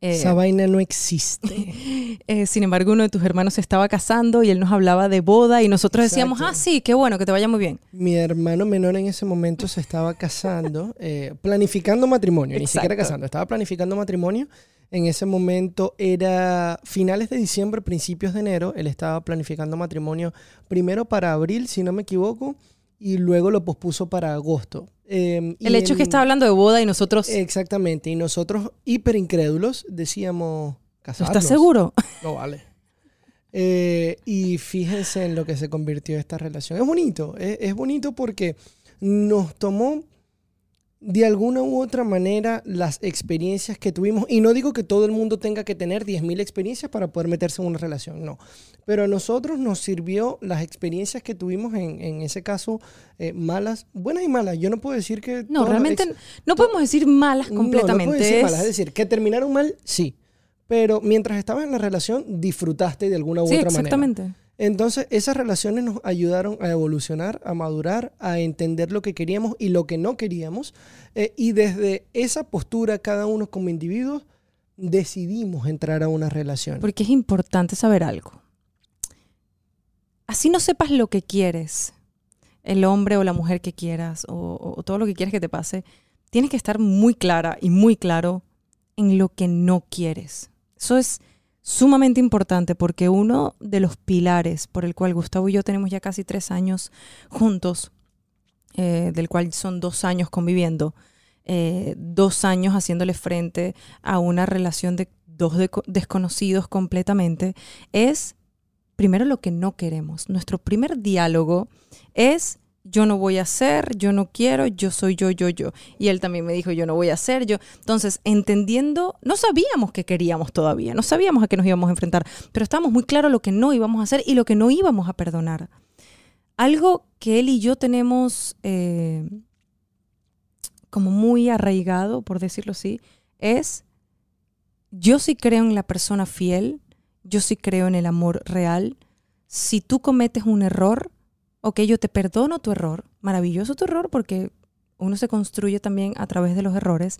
Esa eh, vaina no existe. Eh, sin embargo, uno de tus hermanos se estaba casando y él nos hablaba de boda y nosotros decíamos, ah, sí, qué bueno, que te vaya muy bien. Mi hermano menor en ese momento se estaba casando, eh, planificando matrimonio, ni siquiera casando, estaba planificando matrimonio. En ese momento era finales de diciembre, principios de enero. Él estaba planificando matrimonio primero para abril, si no me equivoco, y luego lo pospuso para agosto. Em, el hecho es que está hablando de boda y nosotros... Exactamente, y nosotros hiper incrédulos decíamos... ¿Casarnos? ¿Estás seguro? No vale. Eh, y fíjense en lo que se convirtió esta relación. Es bonito, es bonito porque nos tomó de alguna u otra manera las experiencias que tuvimos, y no digo que todo el mundo tenga que tener 10.000 experiencias para poder meterse en una relación, no, pero a nosotros nos sirvió las experiencias que tuvimos en, en ese caso, eh, malas, buenas y malas. Yo no puedo decir que... No, realmente no podemos decir malas completamente. No, decir malas, es decir, que terminaron mal, sí, pero mientras estabas en la relación disfrutaste de alguna u otra manera. Exactamente. Entonces, esas relaciones nos ayudaron a evolucionar, a madurar, a entender lo que queríamos y lo que no queríamos. Eh, y desde esa postura, cada uno como individuos, decidimos entrar a una relación. Porque es importante saber algo. Así no sepas lo que quieres, el hombre o la mujer que quieras, o, o todo lo que quieres que te pase, tienes que estar muy clara y muy claro en lo que no quieres. Eso es sumamente importante porque uno de los pilares por el cual Gustavo y yo tenemos ya casi tres años juntos, eh, del cual son dos años conviviendo, eh, dos años haciéndole frente a una relación de dos desconocidos completamente, es primero lo que no queremos. Nuestro primer diálogo es yo no voy a hacer, yo no quiero, yo soy yo, yo, yo. Y él también me dijo, yo no voy a hacer, yo. Entonces, entendiendo, no sabíamos qué queríamos todavía, no sabíamos a qué nos íbamos a enfrentar, pero estábamos muy claros lo que no íbamos a hacer y lo que no íbamos a perdonar. Algo que él y yo tenemos eh, como muy arraigado, por decirlo así, es, yo sí creo en la persona fiel, yo sí creo en el amor real. Si tú cometes un error, ok, yo te perdono tu error, maravilloso tu error porque uno se construye también a través de los errores,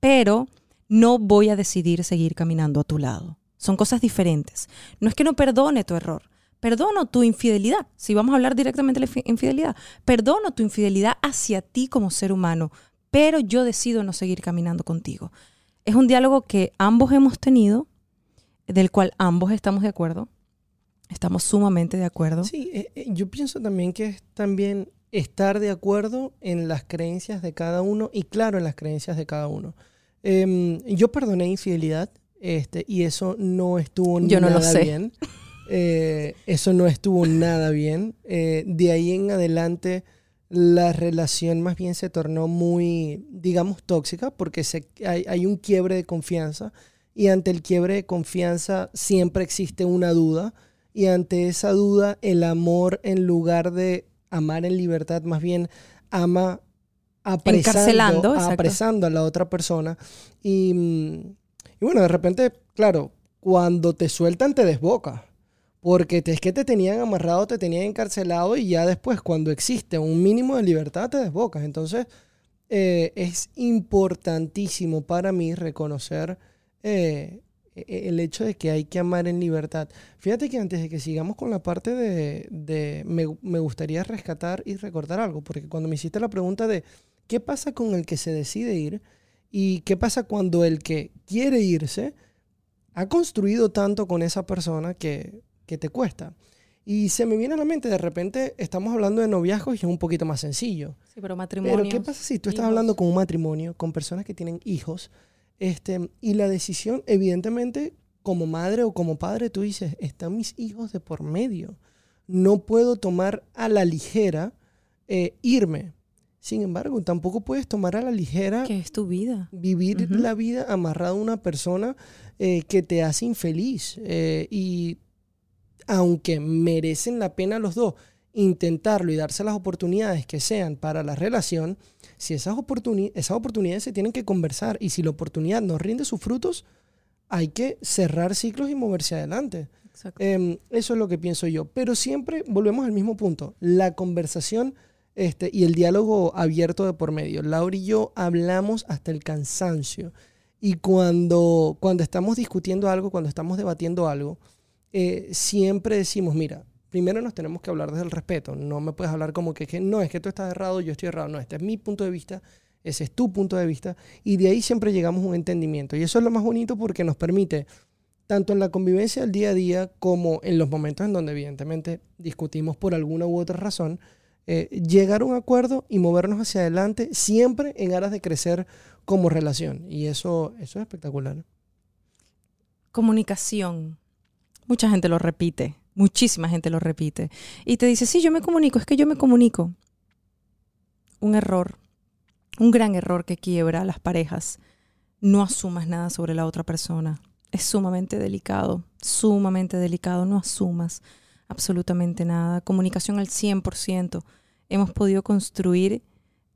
pero no voy a decidir seguir caminando a tu lado. Son cosas diferentes. No es que no perdone tu error, perdono tu infidelidad. Si vamos a hablar directamente de la infidelidad, perdono tu infidelidad hacia ti como ser humano, pero yo decido no seguir caminando contigo. Es un diálogo que ambos hemos tenido, del cual ambos estamos de acuerdo, Estamos sumamente de acuerdo. Sí, eh, eh, yo pienso también que es también estar de acuerdo en las creencias de cada uno y claro en las creencias de cada uno. Em, yo perdoné infidelidad este, y eso no estuvo yo no nada lo sé. bien. Eh, eso no estuvo nada bien. Eh, de ahí en adelante la relación más bien se tornó muy, digamos, tóxica porque se, hay, hay un quiebre de confianza y ante el quiebre de confianza siempre existe una duda y ante esa duda el amor en lugar de amar en libertad más bien ama apresando, apresando a la otra persona y, mm, y bueno, de repente, claro, cuando te sueltan te desboca. Porque te- es que te tenían amarrado, te tenían encarcelado y ya después, cuando existe un mínimo de libertad, te desbocas. Entonces, eh, es importantísimo para mí reconocer eh, el hecho de que hay que amar en libertad. Fíjate que antes de que sigamos con la parte de, de- me, me gustaría rescatar y recordar algo, porque cuando me hiciste la pregunta de qué pasa con el que se decide ir y qué pasa cuando el que quiere irse ha construido tanto con esa persona que, que te cuesta. Y se me viene a la mente, de repente estamos hablando de noviazgos y es un poquito más sencillo. Sí, pero matrimonio. Pero ¿qué pasa si tú estás hijos. hablando con un matrimonio, con personas que tienen hijos, este, y la decisión, evidentemente, como madre o como padre, tú dices, están mis hijos de por medio. No puedo tomar a la ligera eh, irme. Sin embargo, tampoco puedes tomar a la ligera Que es tu vida. vivir la vida amarrado a una persona eh, que te hace infeliz. Eh, y aunque merecen la pena los dos, intentarlo y darse las oportunidades que sean para la relación, si esas, oportuni- esas oportunidades se tienen que conversar y si la oportunidad no rinde sus frutos, hay que cerrar ciclos y moverse adelante. Em, eso es lo que pienso yo. Pero siempre volvemos al mismo punto. La conversación este, y el diálogo abierto de por medio. Laura y yo hablamos hasta el cansancio. Y cuando, cuando estamos discutiendo algo, cuando estamos debatiendo algo, eh, siempre decimos, mira, primero nos tenemos que hablar desde el respeto. No me puedes hablar como que, que no, es que tú estás errado, yo estoy errado. No, este es mi punto de vista, ese es tu punto de vista. Y de ahí siempre llegamos a un entendimiento. Y eso es lo más bonito porque nos permite tanto en la convivencia del día a día como en los momentos en donde evidentemente discutimos por alguna u otra razón, eh, llegar a un acuerdo y movernos hacia adelante siempre en aras de crecer como relación. Y eso, eso es espectacular. Comunicación. Mucha gente lo repite. Muchísima gente lo repite. Y te dice, sí, yo me comunico, es que yo me comunico. Un error, un gran error que quiebra las parejas. No asumas nada sobre la otra persona. Es sumamente delicado, sumamente delicado. No asumas absolutamente nada. Comunicación al 100%. Hemos podido construir,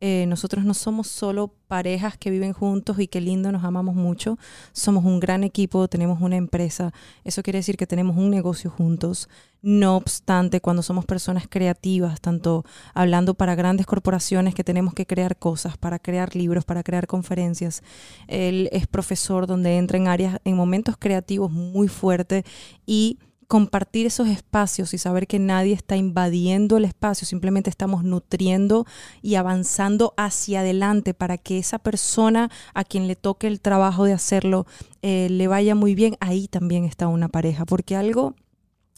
eh, nosotros no somos solo parejas que viven juntos y qué lindo, nos amamos mucho. Somos un gran equipo, tenemos una empresa. Eso quiere decir que tenemos un negocio juntos. No obstante, cuando somos personas creativas, tanto hablando para grandes corporaciones que tenemos que crear cosas, para crear libros, para crear conferencias, él es profesor donde entra en áreas, en momentos creativos muy fuertes y compartir esos espacios y saber que nadie está invadiendo el espacio, simplemente estamos nutriendo y avanzando hacia adelante para que esa persona a quien le toque el trabajo de hacerlo eh, le vaya muy bien, ahí también está una pareja, porque algo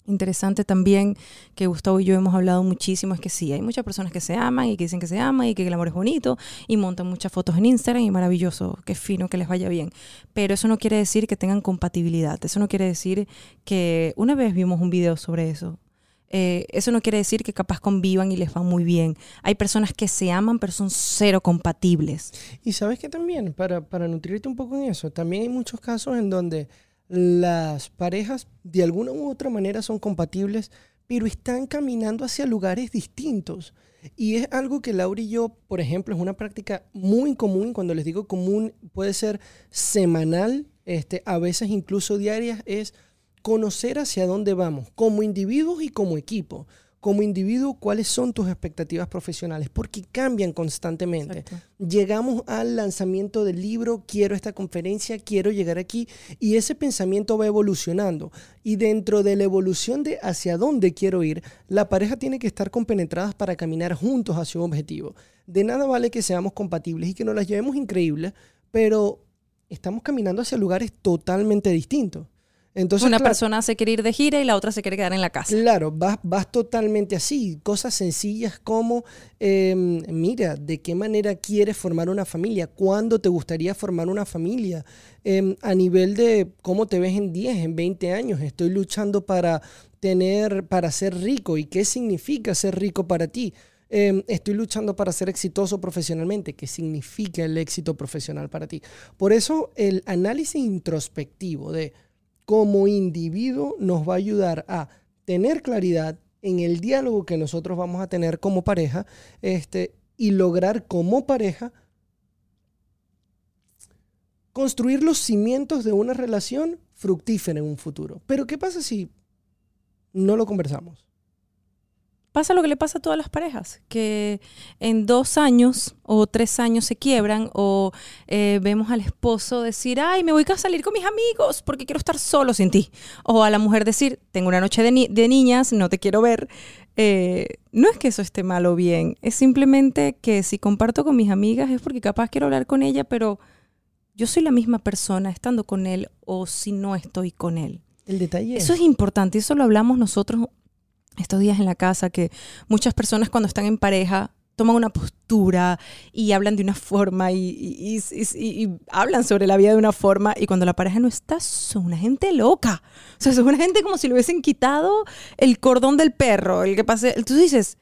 interesante también que Gustavo y yo hemos hablado muchísimo es que sí, hay muchas personas que se aman y que dicen que se aman y que el amor es bonito y montan muchas fotos en Instagram y maravilloso, qué fino, que les vaya bien. Pero eso no quiere decir que tengan compatibilidad, eso no quiere decir que una vez vimos un video sobre eso. Eh, eso no quiere decir que capaz convivan y les va muy bien. Hay personas que se aman pero son cero compatibles. Y sabes que también, para, para nutrirte un poco en eso, también hay muchos casos en donde las parejas de alguna u otra manera son compatibles, pero están caminando hacia lugares distintos. Y es algo que Laura y yo, por ejemplo, es una práctica muy común, cuando les digo común, puede ser semanal, este, a veces incluso diarias, es conocer hacia dónde vamos, como individuos y como equipo. Como individuo, cuáles son tus expectativas profesionales, porque cambian constantemente Exacto. llegamos al lanzamiento del libro, quiero esta conferencia, quiero llegar aquí, y ese pensamiento va evolucionando. Y dentro de la evolución de hacia dónde quiero ir, la pareja tiene que estar compenetradas para caminar juntos hacia un objetivo. De nada vale que seamos compatibles y que nos las llevemos increíbles, pero estamos caminando hacia lugares totalmente distintos. Entonces, Una claro, persona se quiere ir de gira y la otra se quiere quedar en la casa. Claro, vas, vas totalmente así. Cosas sencillas como, eh, mira, ¿de qué manera quieres formar una familia? ¿Cuándo te gustaría formar una familia? Eh, a nivel de cómo te ves en 10, en 20 años. Estoy luchando para tener, para ser rico. ¿Y qué significa ser rico para ti? Eh, estoy luchando para ser exitoso profesionalmente. ¿Qué significa el éxito profesional para ti? Por eso el análisis introspectivo de como individuo nos va a ayudar a tener claridad en el diálogo que nosotros vamos a tener como pareja este, y lograr como pareja construir los cimientos de una relación fructífera en un futuro. Pero ¿qué pasa si no lo conversamos? Pasa lo que le pasa a todas las parejas, que en dos años o tres años se quiebran o eh, vemos al esposo decir, ay, me voy a salir con mis amigos porque quiero estar solo sin ti. O a la mujer decir, tengo una noche de, ni- de niñas, no te quiero ver. Eh, no es que eso esté mal o bien, es simplemente que si comparto con mis amigas es porque capaz quiero hablar con ella, pero yo soy la misma persona estando con él o si no estoy con él. El detalle Eso es importante, eso lo hablamos nosotros estos días en la casa, que muchas personas cuando están en pareja toman una postura y hablan de una forma y, hablan sobre la vida de una forma y cuando la pareja no está, son una gente loca. O sea, son una gente como si le hubiesen quitado el cordón del perro, el que pase. Tú dices,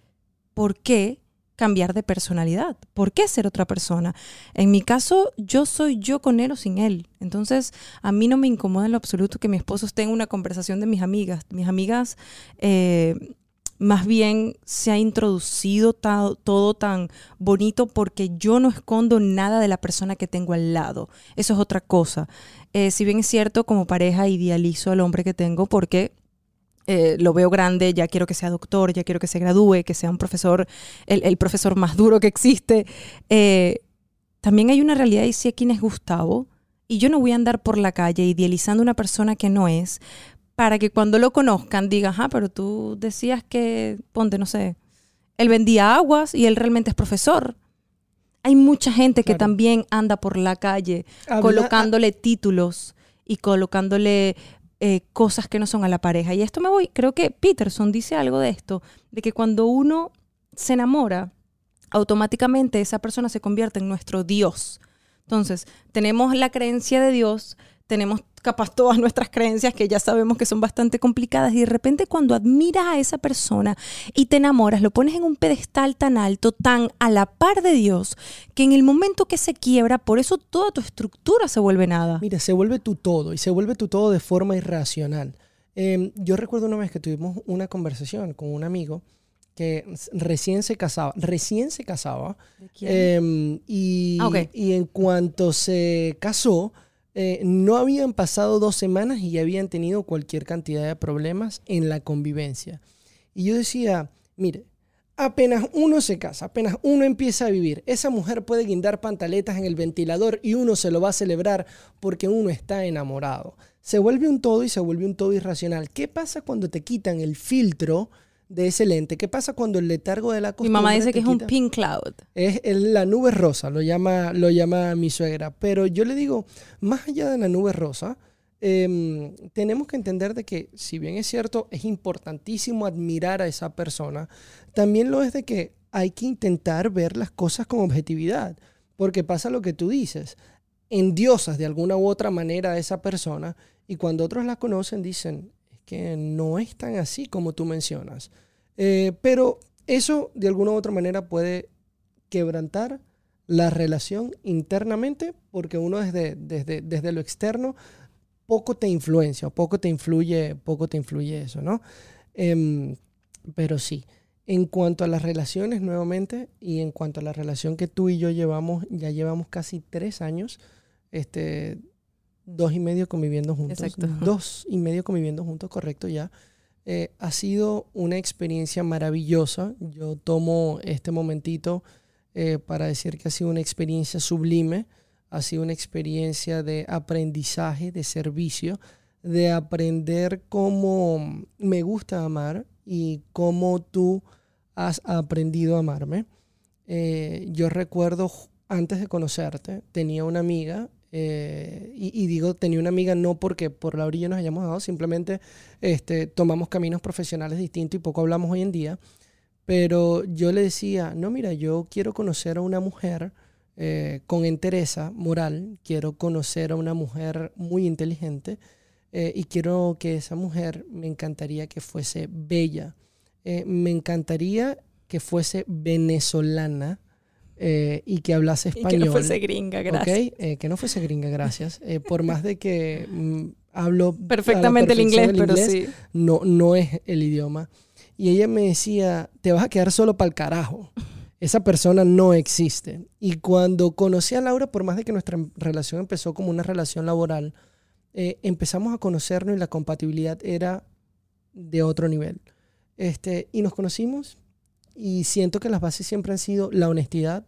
¿por qué cambiar de personalidad? ¿Por qué ser otra persona? En mi caso, yo soy yo con él o sin él. Entonces, a mí no me incomoda en lo absoluto que mi esposo esté en una conversación de mis amigas. Mis amigas, eh, más bien se ha introducido todo tan bonito porque yo no escondo nada de la persona que tengo al lado. Eso es otra cosa. Eh, si bien es cierto, como pareja idealizo al hombre que tengo porque eh, lo veo grande, ya quiero que sea doctor, ya quiero que se gradúe, que sea un profesor, el, el profesor más duro que existe. Eh, también hay una realidad y sé quién es Gustavo. Y yo no voy a andar por la calle idealizando una persona que no es para que cuando lo conozcan digan, ajá, pero tú decías que, ponte, no sé, él vendía aguas y él realmente es profesor. Hay mucha gente que también anda por la calle Habla- colocándole títulos y colocándole eh, cosas que no son a la pareja. Y esto me voy, creo que Peterson dice algo de esto, de que cuando uno se enamora, automáticamente esa persona se convierte en nuestro Dios. Entonces, tenemos la creencia de Dios, tenemos capaz todas nuestras creencias que ya sabemos que son bastante complicadas y de repente cuando admiras a esa persona y te enamoras, lo pones en un pedestal tan alto, tan a la par de Dios, que en el momento que se quiebra, por eso toda tu estructura se vuelve nada. Mira, se vuelve tu todo y se vuelve tu todo de forma irracional. Eh, yo recuerdo una vez que tuvimos una conversación con un amigo que recién se casaba, recién se casaba, eh, y, Ah, ok. y en cuanto se casó, eh, no habían pasado dos semanas y ya habían tenido cualquier cantidad de problemas en la convivencia. Y yo decía, mire, apenas uno se casa, apenas uno empieza a vivir, esa mujer puede guindar pantaletas en el ventilador y uno se lo va a celebrar porque uno está enamorado. Se vuelve un todo y se vuelve un todo irracional. ¿Qué pasa cuando te quitan el filtro de ese lente? ¿Qué pasa cuando el letargo de la Mi costumbre mamá dice que es un pink cloud. es el- la nube rosa, lo llama, lo llama mi suegra. Pero yo le digo, más allá de la nube rosa, em, tenemos que entender de que, si bien es cierto, es importantísimo admirar a esa persona, también lo es de que hay que intentar ver las cosas con objetividad. Porque pasa lo que tú dices, endiosas de alguna u otra manera a esa persona y cuando otros la conocen dicen, no es tan así como tú mencionas. Eh, pero eso de alguna u otra manera puede quebrantar la relación internamente porque uno desde, desde, desde lo externo poco te influencia, poco te influye, poco te influye eso, ¿no? Em, pero sí, en cuanto a las relaciones nuevamente y en cuanto a la relación que tú y yo llevamos, ya llevamos casi tres años, este, dos y medio conviviendo juntos, Exacto. dos y medio conviviendo juntos, correcto ya. Eh, ha sido una experiencia maravillosa. Yo tomo este momentito eh, para decir que ha sido una experiencia sublime, ha sido una experiencia de aprendizaje, de servicio, de aprender cómo me gusta amar y cómo tú has aprendido a amarme. Eh, yo recuerdo antes de conocerte, tenía una amiga Eh, y, digo, tenía una amiga no porque por la orilla nos hayamos dado, simplemente este, tomamos caminos profesionales distintos y poco hablamos hoy en día. Pero yo le decía, no, mira, yo quiero conocer a una mujer eh, con entereza moral, quiero conocer a una mujer muy inteligente eh, y quiero que esa mujer me encantaría que fuese bella, me encantaría que fuese venezolana eh, y que hablase español. Y que no fuese gringa, gracias. Eh, que no fuese gringa, gracias. Eh, por más de que mm, hablo perfectamente el inglés, pero sí. No, no es el idioma. Y ella me decía, te vas a quedar solo para el carajo. Esa persona no existe. Y cuando conocí a Laura, por más de que nuestra relación empezó como una relación laboral, empezamos a conocernos y la compatibilidad era de otro nivel. Este, y nos conocimos y siento que las bases siempre han sido la honestidad,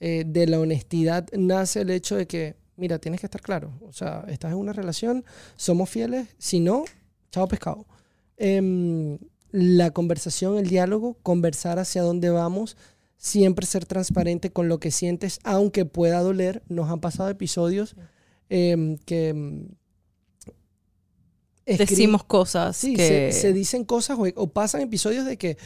eh, de la honestidad nace el hecho de que, mira, tienes que estar claro. O sea, estás en una relación, somos fieles, si no, chao pescado. Em, la conversación, el diálogo, conversar hacia dónde vamos, siempre ser transparente con lo que sientes, aunque pueda doler. Nos han pasado episodios em, que... Em, Decimos cosas. Sí, se, dicen cosas o, pasan episodios de que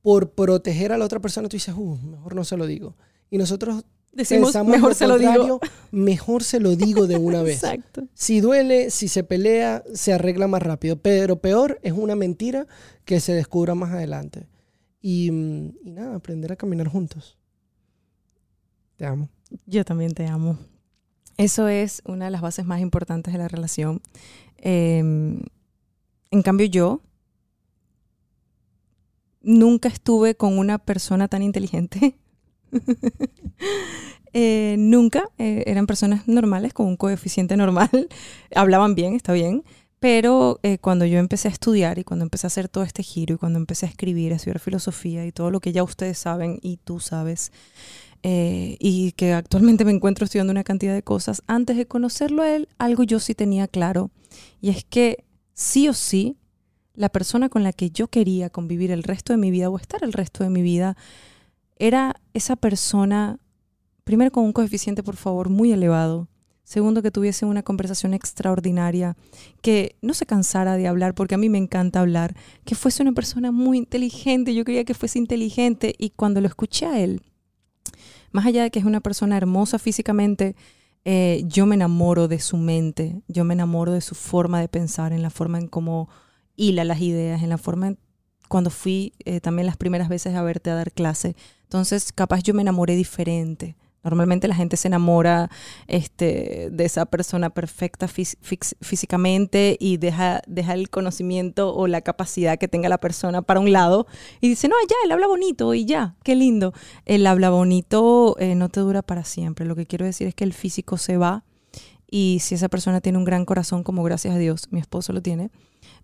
por proteger a la otra persona tú dices, uh, mejor no se lo digo. Y nosotros decimos, mejor se lo digo. Mejor se lo digo de una vez. Exacto. Si duele, si se pelea, se arregla más rápido. Pero peor es una mentira que se descubra más adelante. Y, y nada, aprender a caminar juntos. Te amo. Yo también te amo. Eso es una de las bases más importantes de la relación. Em, en cambio, yo nunca estuve con una persona tan inteligente. Eh, nunca, eh, eran personas normales con un coeficiente normal, hablaban bien, está bien, pero eh, cuando yo empecé a estudiar y cuando empecé a hacer todo este giro y cuando empecé a escribir, a estudiar filosofía y todo lo que ya ustedes saben y tú sabes, y que actualmente me encuentro estudiando una cantidad de cosas, antes de conocerlo a él, algo yo sí tenía claro, y es que sí o sí, la persona con la que yo quería convivir el resto de mi vida o estar el resto de mi vida, era esa persona, primero con un coeficiente, por favor, muy elevado. Segundo, que tuviese una conversación extraordinaria, que no se cansara de hablar, porque a mí me encanta hablar, que fuese una persona muy inteligente, yo quería que fuese inteligente y cuando lo escuché a él, más allá de que es una persona hermosa físicamente, eh, yo me enamoro de su mente, yo me enamoro de su forma de pensar, en la forma en cómo hila las ideas, en la forma cuando fui eh, también las primeras veces a verte a dar clase, entonces, capaz yo me enamoré diferente. Normalmente la gente se enamora este, de esa persona perfecta físicamente y deja, deja el conocimiento o la capacidad que tenga la persona para un lado y dice, no, ya, él habla bonito y ya, qué lindo. El habla bonito eh, no te dura para siempre. Lo que quiero decir es que el físico se va y si esa persona tiene un gran corazón, como gracias a Dios mi esposo lo tiene,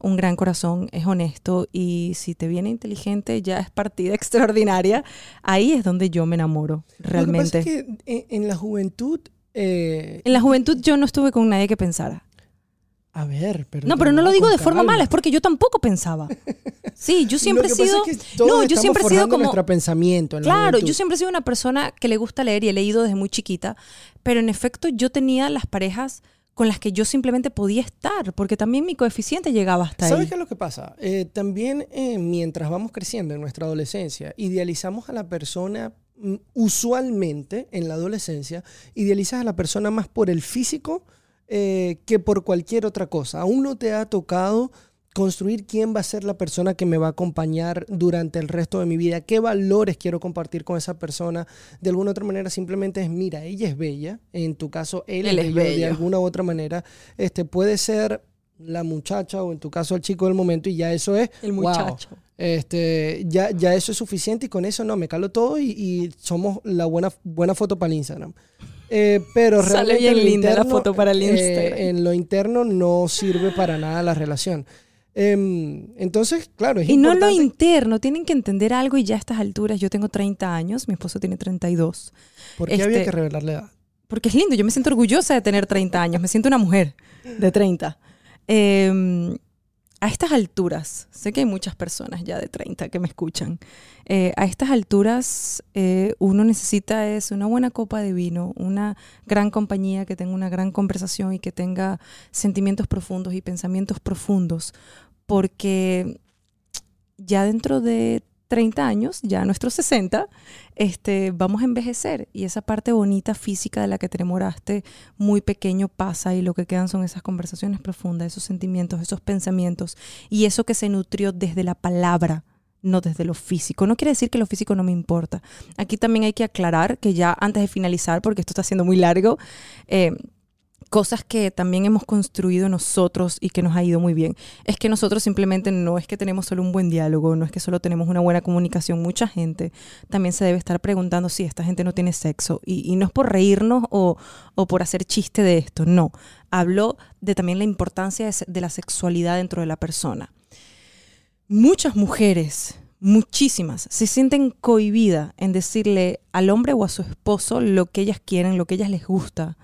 un gran corazón, es honesto y si te viene inteligente ya es partida extraordinaria. Ahí es donde yo me enamoro, realmente. Lo que pasa es que en, la juventud... Eh, en la juventud yo no estuve con nadie que pensara. A ver, pero. No, pero no lo digo de forma mala, es porque yo tampoco pensaba. Sí, yo siempre he sido. no, yo siempre he sido como. nuestro pensamiento. claro, yo siempre he sido una persona que le gusta leer y he leído desde muy chiquita, pero en efecto yo tenía las parejas con las que yo simplemente podía estar, porque también mi coeficiente llegaba hasta ahí. ¿Sabes qué es lo que pasa? Eh, también eh, mientras vamos creciendo en nuestra adolescencia, idealizamos a la persona mm, usualmente en la adolescencia, idealizas a la persona más por el físico eh, que por cualquier otra cosa. Aún no te ha tocado construir quién va a ser la persona que me va a acompañar durante el resto de mi vida, qué valores quiero compartir con esa persona. De alguna otra manera simplemente es, mira, ella es bella, en tu caso él, es, bello, de alguna u otra manera. Este puede ser la muchacha o en tu caso el chico del momento y ya eso es el muchacho. este, ya, ya eso es suficiente y con eso no, me calo todo y, somos la buena, buena foto para el Instagram. Eh, pero Sale realmente bien linda la foto para el eh, Instagram. en lo interno no sirve para nada la relación. Em, entonces, claro, es Y no lo interno, tienen que entender algo y ya a estas alturas, yo tengo 30 años, mi esposo tiene 32. ¿Por qué había este, que revelar la edad? Porque es lindo, yo me siento orgullosa de tener 30 años, me siento una mujer de 30. Em, a estas alturas, sé que hay muchas personas ya de 30 que me escuchan, eh, a estas alturas eh, uno necesita es una buena copa de vino, una gran compañía que tenga una gran conversación y que tenga sentimientos profundos y pensamientos profundos, porque ya dentro de 30 años, ya nuestros 60, este, vamos a envejecer y esa parte bonita física de la que te enamoraste muy pequeño pasa y lo que quedan son esas conversaciones profundas, esos sentimientos, esos pensamientos y eso que se nutrió desde la palabra, no desde lo físico. No quiere decir que lo físico no me importa. Aquí también hay que aclarar que ya antes de finalizar, porque esto está siendo muy largo, eh, cosas que también hemos construido nosotros y que nos ha ido muy bien. Es que nosotros simplemente no es que tenemos solo un buen diálogo, no es que solo tenemos una buena comunicación. Mucha gente también se debe estar preguntando si esta gente no tiene sexo. Y, no es por reírnos o, por hacer chiste de esto, no. Hablo de también la importancia de, de la sexualidad dentro de la persona. Muchas mujeres muchísimas, se sienten cohibidas en decirle al hombre o a su esposo lo que ellas quieren, lo que ellas les gusta,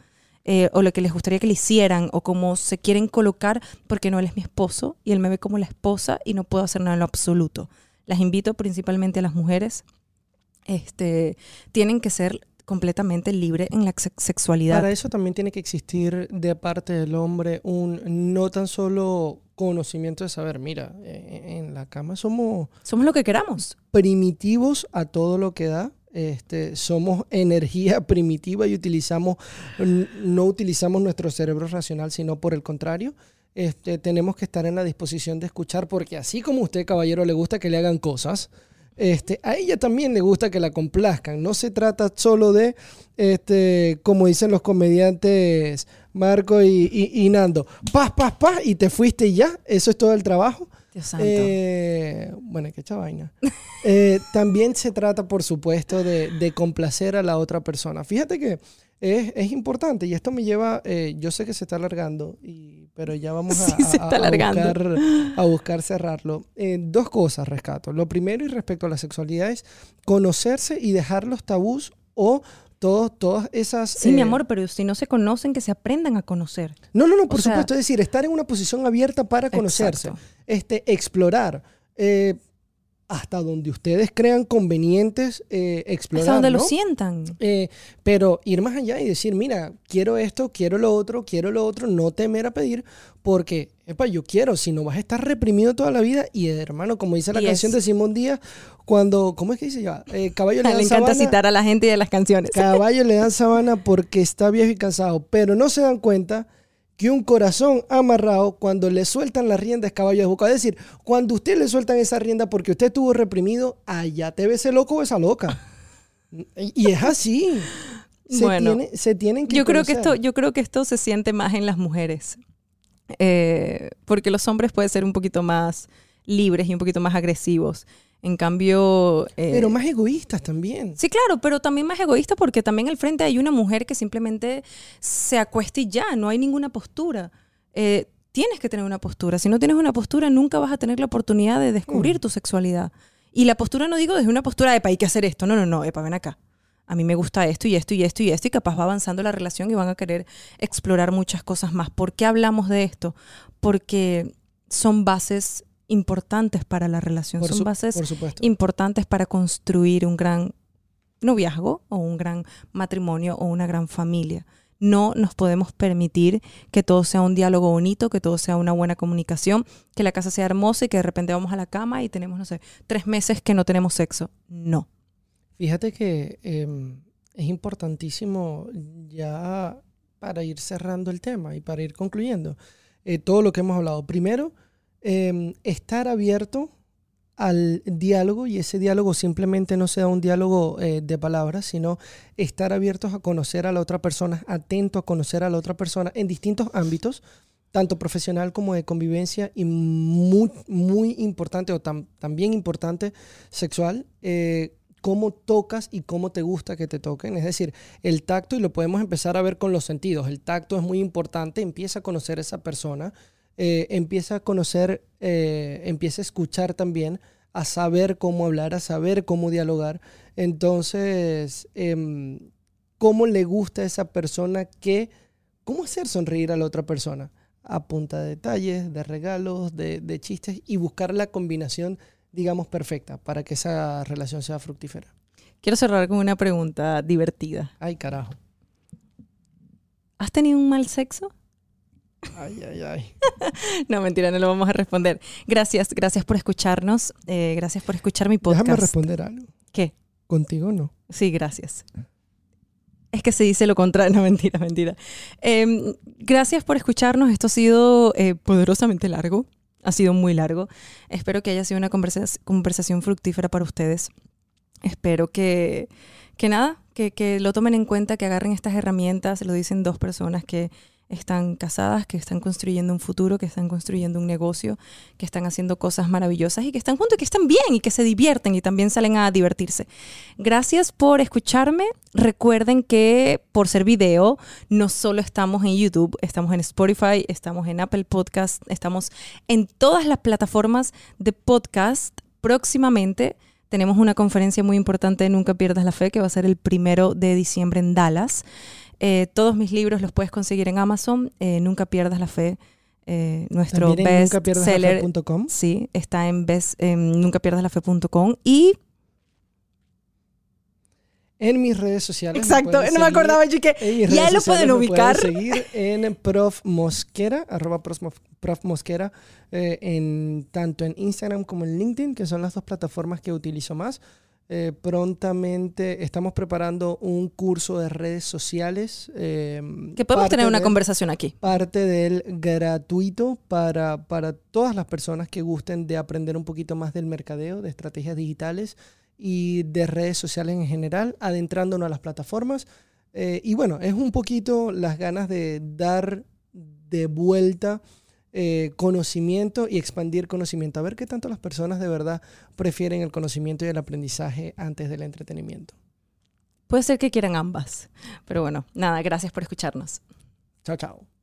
eh, o lo que les gustaría que le hicieran o cómo se quieren colocar porque no él es mi esposo y él me ve como la esposa y no puedo hacer nada en lo absoluto. Las invito principalmente a las mujeres, este, tienen que ser completamente libres en la sexualidad. Para eso también tiene que existir de parte del hombre un no tan solo conocimiento de saber, mira, eh, en la cama somos... Somos lo que queramos. Primitivos a todo lo que da este, somos energía primitiva y utilizamos, no utilizamos nuestro cerebro racional, sino por el contrario. Este, tenemos que estar en la disposición de escuchar, porque así como a usted, caballero, le gusta que le hagan cosas, este, a ella también le gusta que la complazcan. No se trata solo de, este, como dicen los comediantes Marco y, y, Nando, paz, paz, paz, y te fuiste y ya. Eso es todo el trabajo. Dios santo. Eh, bueno, qué vaina. Eh, también se trata, por supuesto, de, complacer a la otra persona. Fíjate que es, importante y esto me lleva, eh, yo sé que se está alargando, y, pero ya vamos a, buscar, a buscar, cerrarlo. dos cosas rescato. Lo primero y respecto a la sexualidad es conocerse y dejar los tabús o todas esas... Sí, mi amor, pero si no se conocen, que se aprendan a conocer. No, no, no, por supuesto. es decir, estar en una posición abierta para conocerse, este, explorar. Eh, hasta donde ustedes crean convenientes eh, explorar. Hasta donde lo sientan. Eh, pero ir más allá y decir, mira, quiero esto, quiero lo otro, quiero lo otro, no temer a pedir, porque, epa, yo quiero, si no vas a estar reprimido toda la vida. Y hermano, como dice la canción de Simón Díaz, cuando, ¿cómo es que dice ya? Eh, caballo le dan Le encanta citar a la gente y a las canciones. Caballo le dan sabana porque está viejo y cansado, pero no se dan cuenta que un corazón amarrado, cuando le sueltan las riendas, caballo de boca. Es decir, cuando usted le sueltan esa rienda porque usted estuvo reprimido, allá te ve ese loco o esa loca. y es así. Se, bueno, se tienen que yo creo que esto Yo creo que esto se siente más en las mujeres. Eh, porque los hombres pueden ser un poquito más libres y un poquito más agresivos. En cambio... Eh, pero más egoístas también. Sí, claro, pero también más egoístas porque también al frente hay una mujer que simplemente se acuesta y ya, no hay ninguna postura. Eh, tienes que tener una postura. Si no tienes una postura, nunca vas a tener la oportunidad de descubrir mm. tu sexualidad. Y la postura no digo desde una postura de, hay que hacer esto. No, no, no, epa, ven acá. A mí me gusta esto y esto y esto y esto y capaz va avanzando la relación y van a querer explorar muchas cosas más. ¿Por qué hablamos de esto? Porque son bases importantes para la relación, son bases importantes para construir un gran noviazgo o un gran matrimonio o una gran familia. No nos podemos permitir que todo sea un diálogo bonito, que todo sea una buena comunicación, que la casa sea hermosa y que de repente vamos a la cama y tenemos, no sé, tres meses que no tenemos sexo. No. Fíjate que em, es importantísimo ya para ir cerrando el tema y para ir concluyendo eh, todo lo que hemos hablado. Primero, Em, estar abierto al diálogo y ese diálogo simplemente no sea un diálogo eh, de palabras, sino estar abiertos a conocer a la otra persona, atento a conocer a la otra persona en distintos ámbitos, tanto profesional como de convivencia y muy, importante o también importante sexual. Eh, cómo tocas y cómo te gusta que te toquen. Es decir, el tacto, y lo podemos empezar a ver con los sentidos, el tacto es muy importante, empieza a conocer a esa persona, eh, empieza a conocer, eh, empieza a escuchar también, a saber cómo hablar, a saber cómo dialogar. Entonces, em, ¿cómo le gusta a esa persona que, cómo hacer sonreír a la otra persona? a punta de detalles, de regalos, de chistes y buscar la combinación, digamos, perfecta para que esa relación sea fructífera. Quiero cerrar con una pregunta divertida. Ay, carajo. ¿Has tenido un mal sexo? Ay, ay, ay. No, mentira, no lo vamos a responder. Gracias, gracias por escucharnos. eh, gracias por escuchar mi podcast. Déjame responder algo. ¿Qué? Contigo no. Sí, gracias. Es que se dice lo contrario, no mentira, mentira. Eh, gracias por escucharnos. Esto ha sido eh, poderosamente largo. Ha sido muy largo. Espero que haya sido una conversa- conversación fructífera para ustedes. Espero que, que nada, que, que lo tomen en cuenta, que agarren estas herramientas. Lo dicen dos personas que están casadas, que están construyendo un futuro, que están construyendo un negocio, que están haciendo cosas maravillosas y que están juntos que están bien y que se divierten y también salen a divertirse. Gracias por escucharme. Recuerden que por ser video, no solo estamos en YouTube, estamos en Spotify, estamos en Apple Podcast, estamos en todas las plataformas de podcast. Próximamente tenemos una conferencia muy importante Nunca Pierdas la Fe, que va a ser el primero de diciembre en Dallas. Eh, todos mis libros los puedes conseguir en Amazon. eh, Nunca Pierdas la Fe. eh, nuestro best seller nuncapierdasla.com. Sí, está en, best, en nuncapierdasla.fe.com y En mis redes sociales. Exacto, no me acordaba yo que ya lo pueden me ubicar. seguir en Prof Mosquera, arroba Prof Mosquera, eh, en, tanto en Instagram como en LinkedIn, que son las dos plataformas que utilizo más. Eh, prontamente estamos preparando un curso de redes sociales. eh, que podemos tener una del- conversación aquí. Parte del gratuito para, para todas las personas que gusten de aprender un poquito más del mercadeo, de estrategias digitales y de redes sociales en general, adentrándonos a las plataformas. Eh, y bueno, es un poquito las ganas de dar de vuelta eh, conocimiento y expandir conocimiento. A ver qué tanto las personas de verdad prefieren el conocimiento y el aprendizaje antes del entretenimiento. Puede ser que quieran ambas. Pero bueno, nada, gracias por escucharnos. Chao, chao.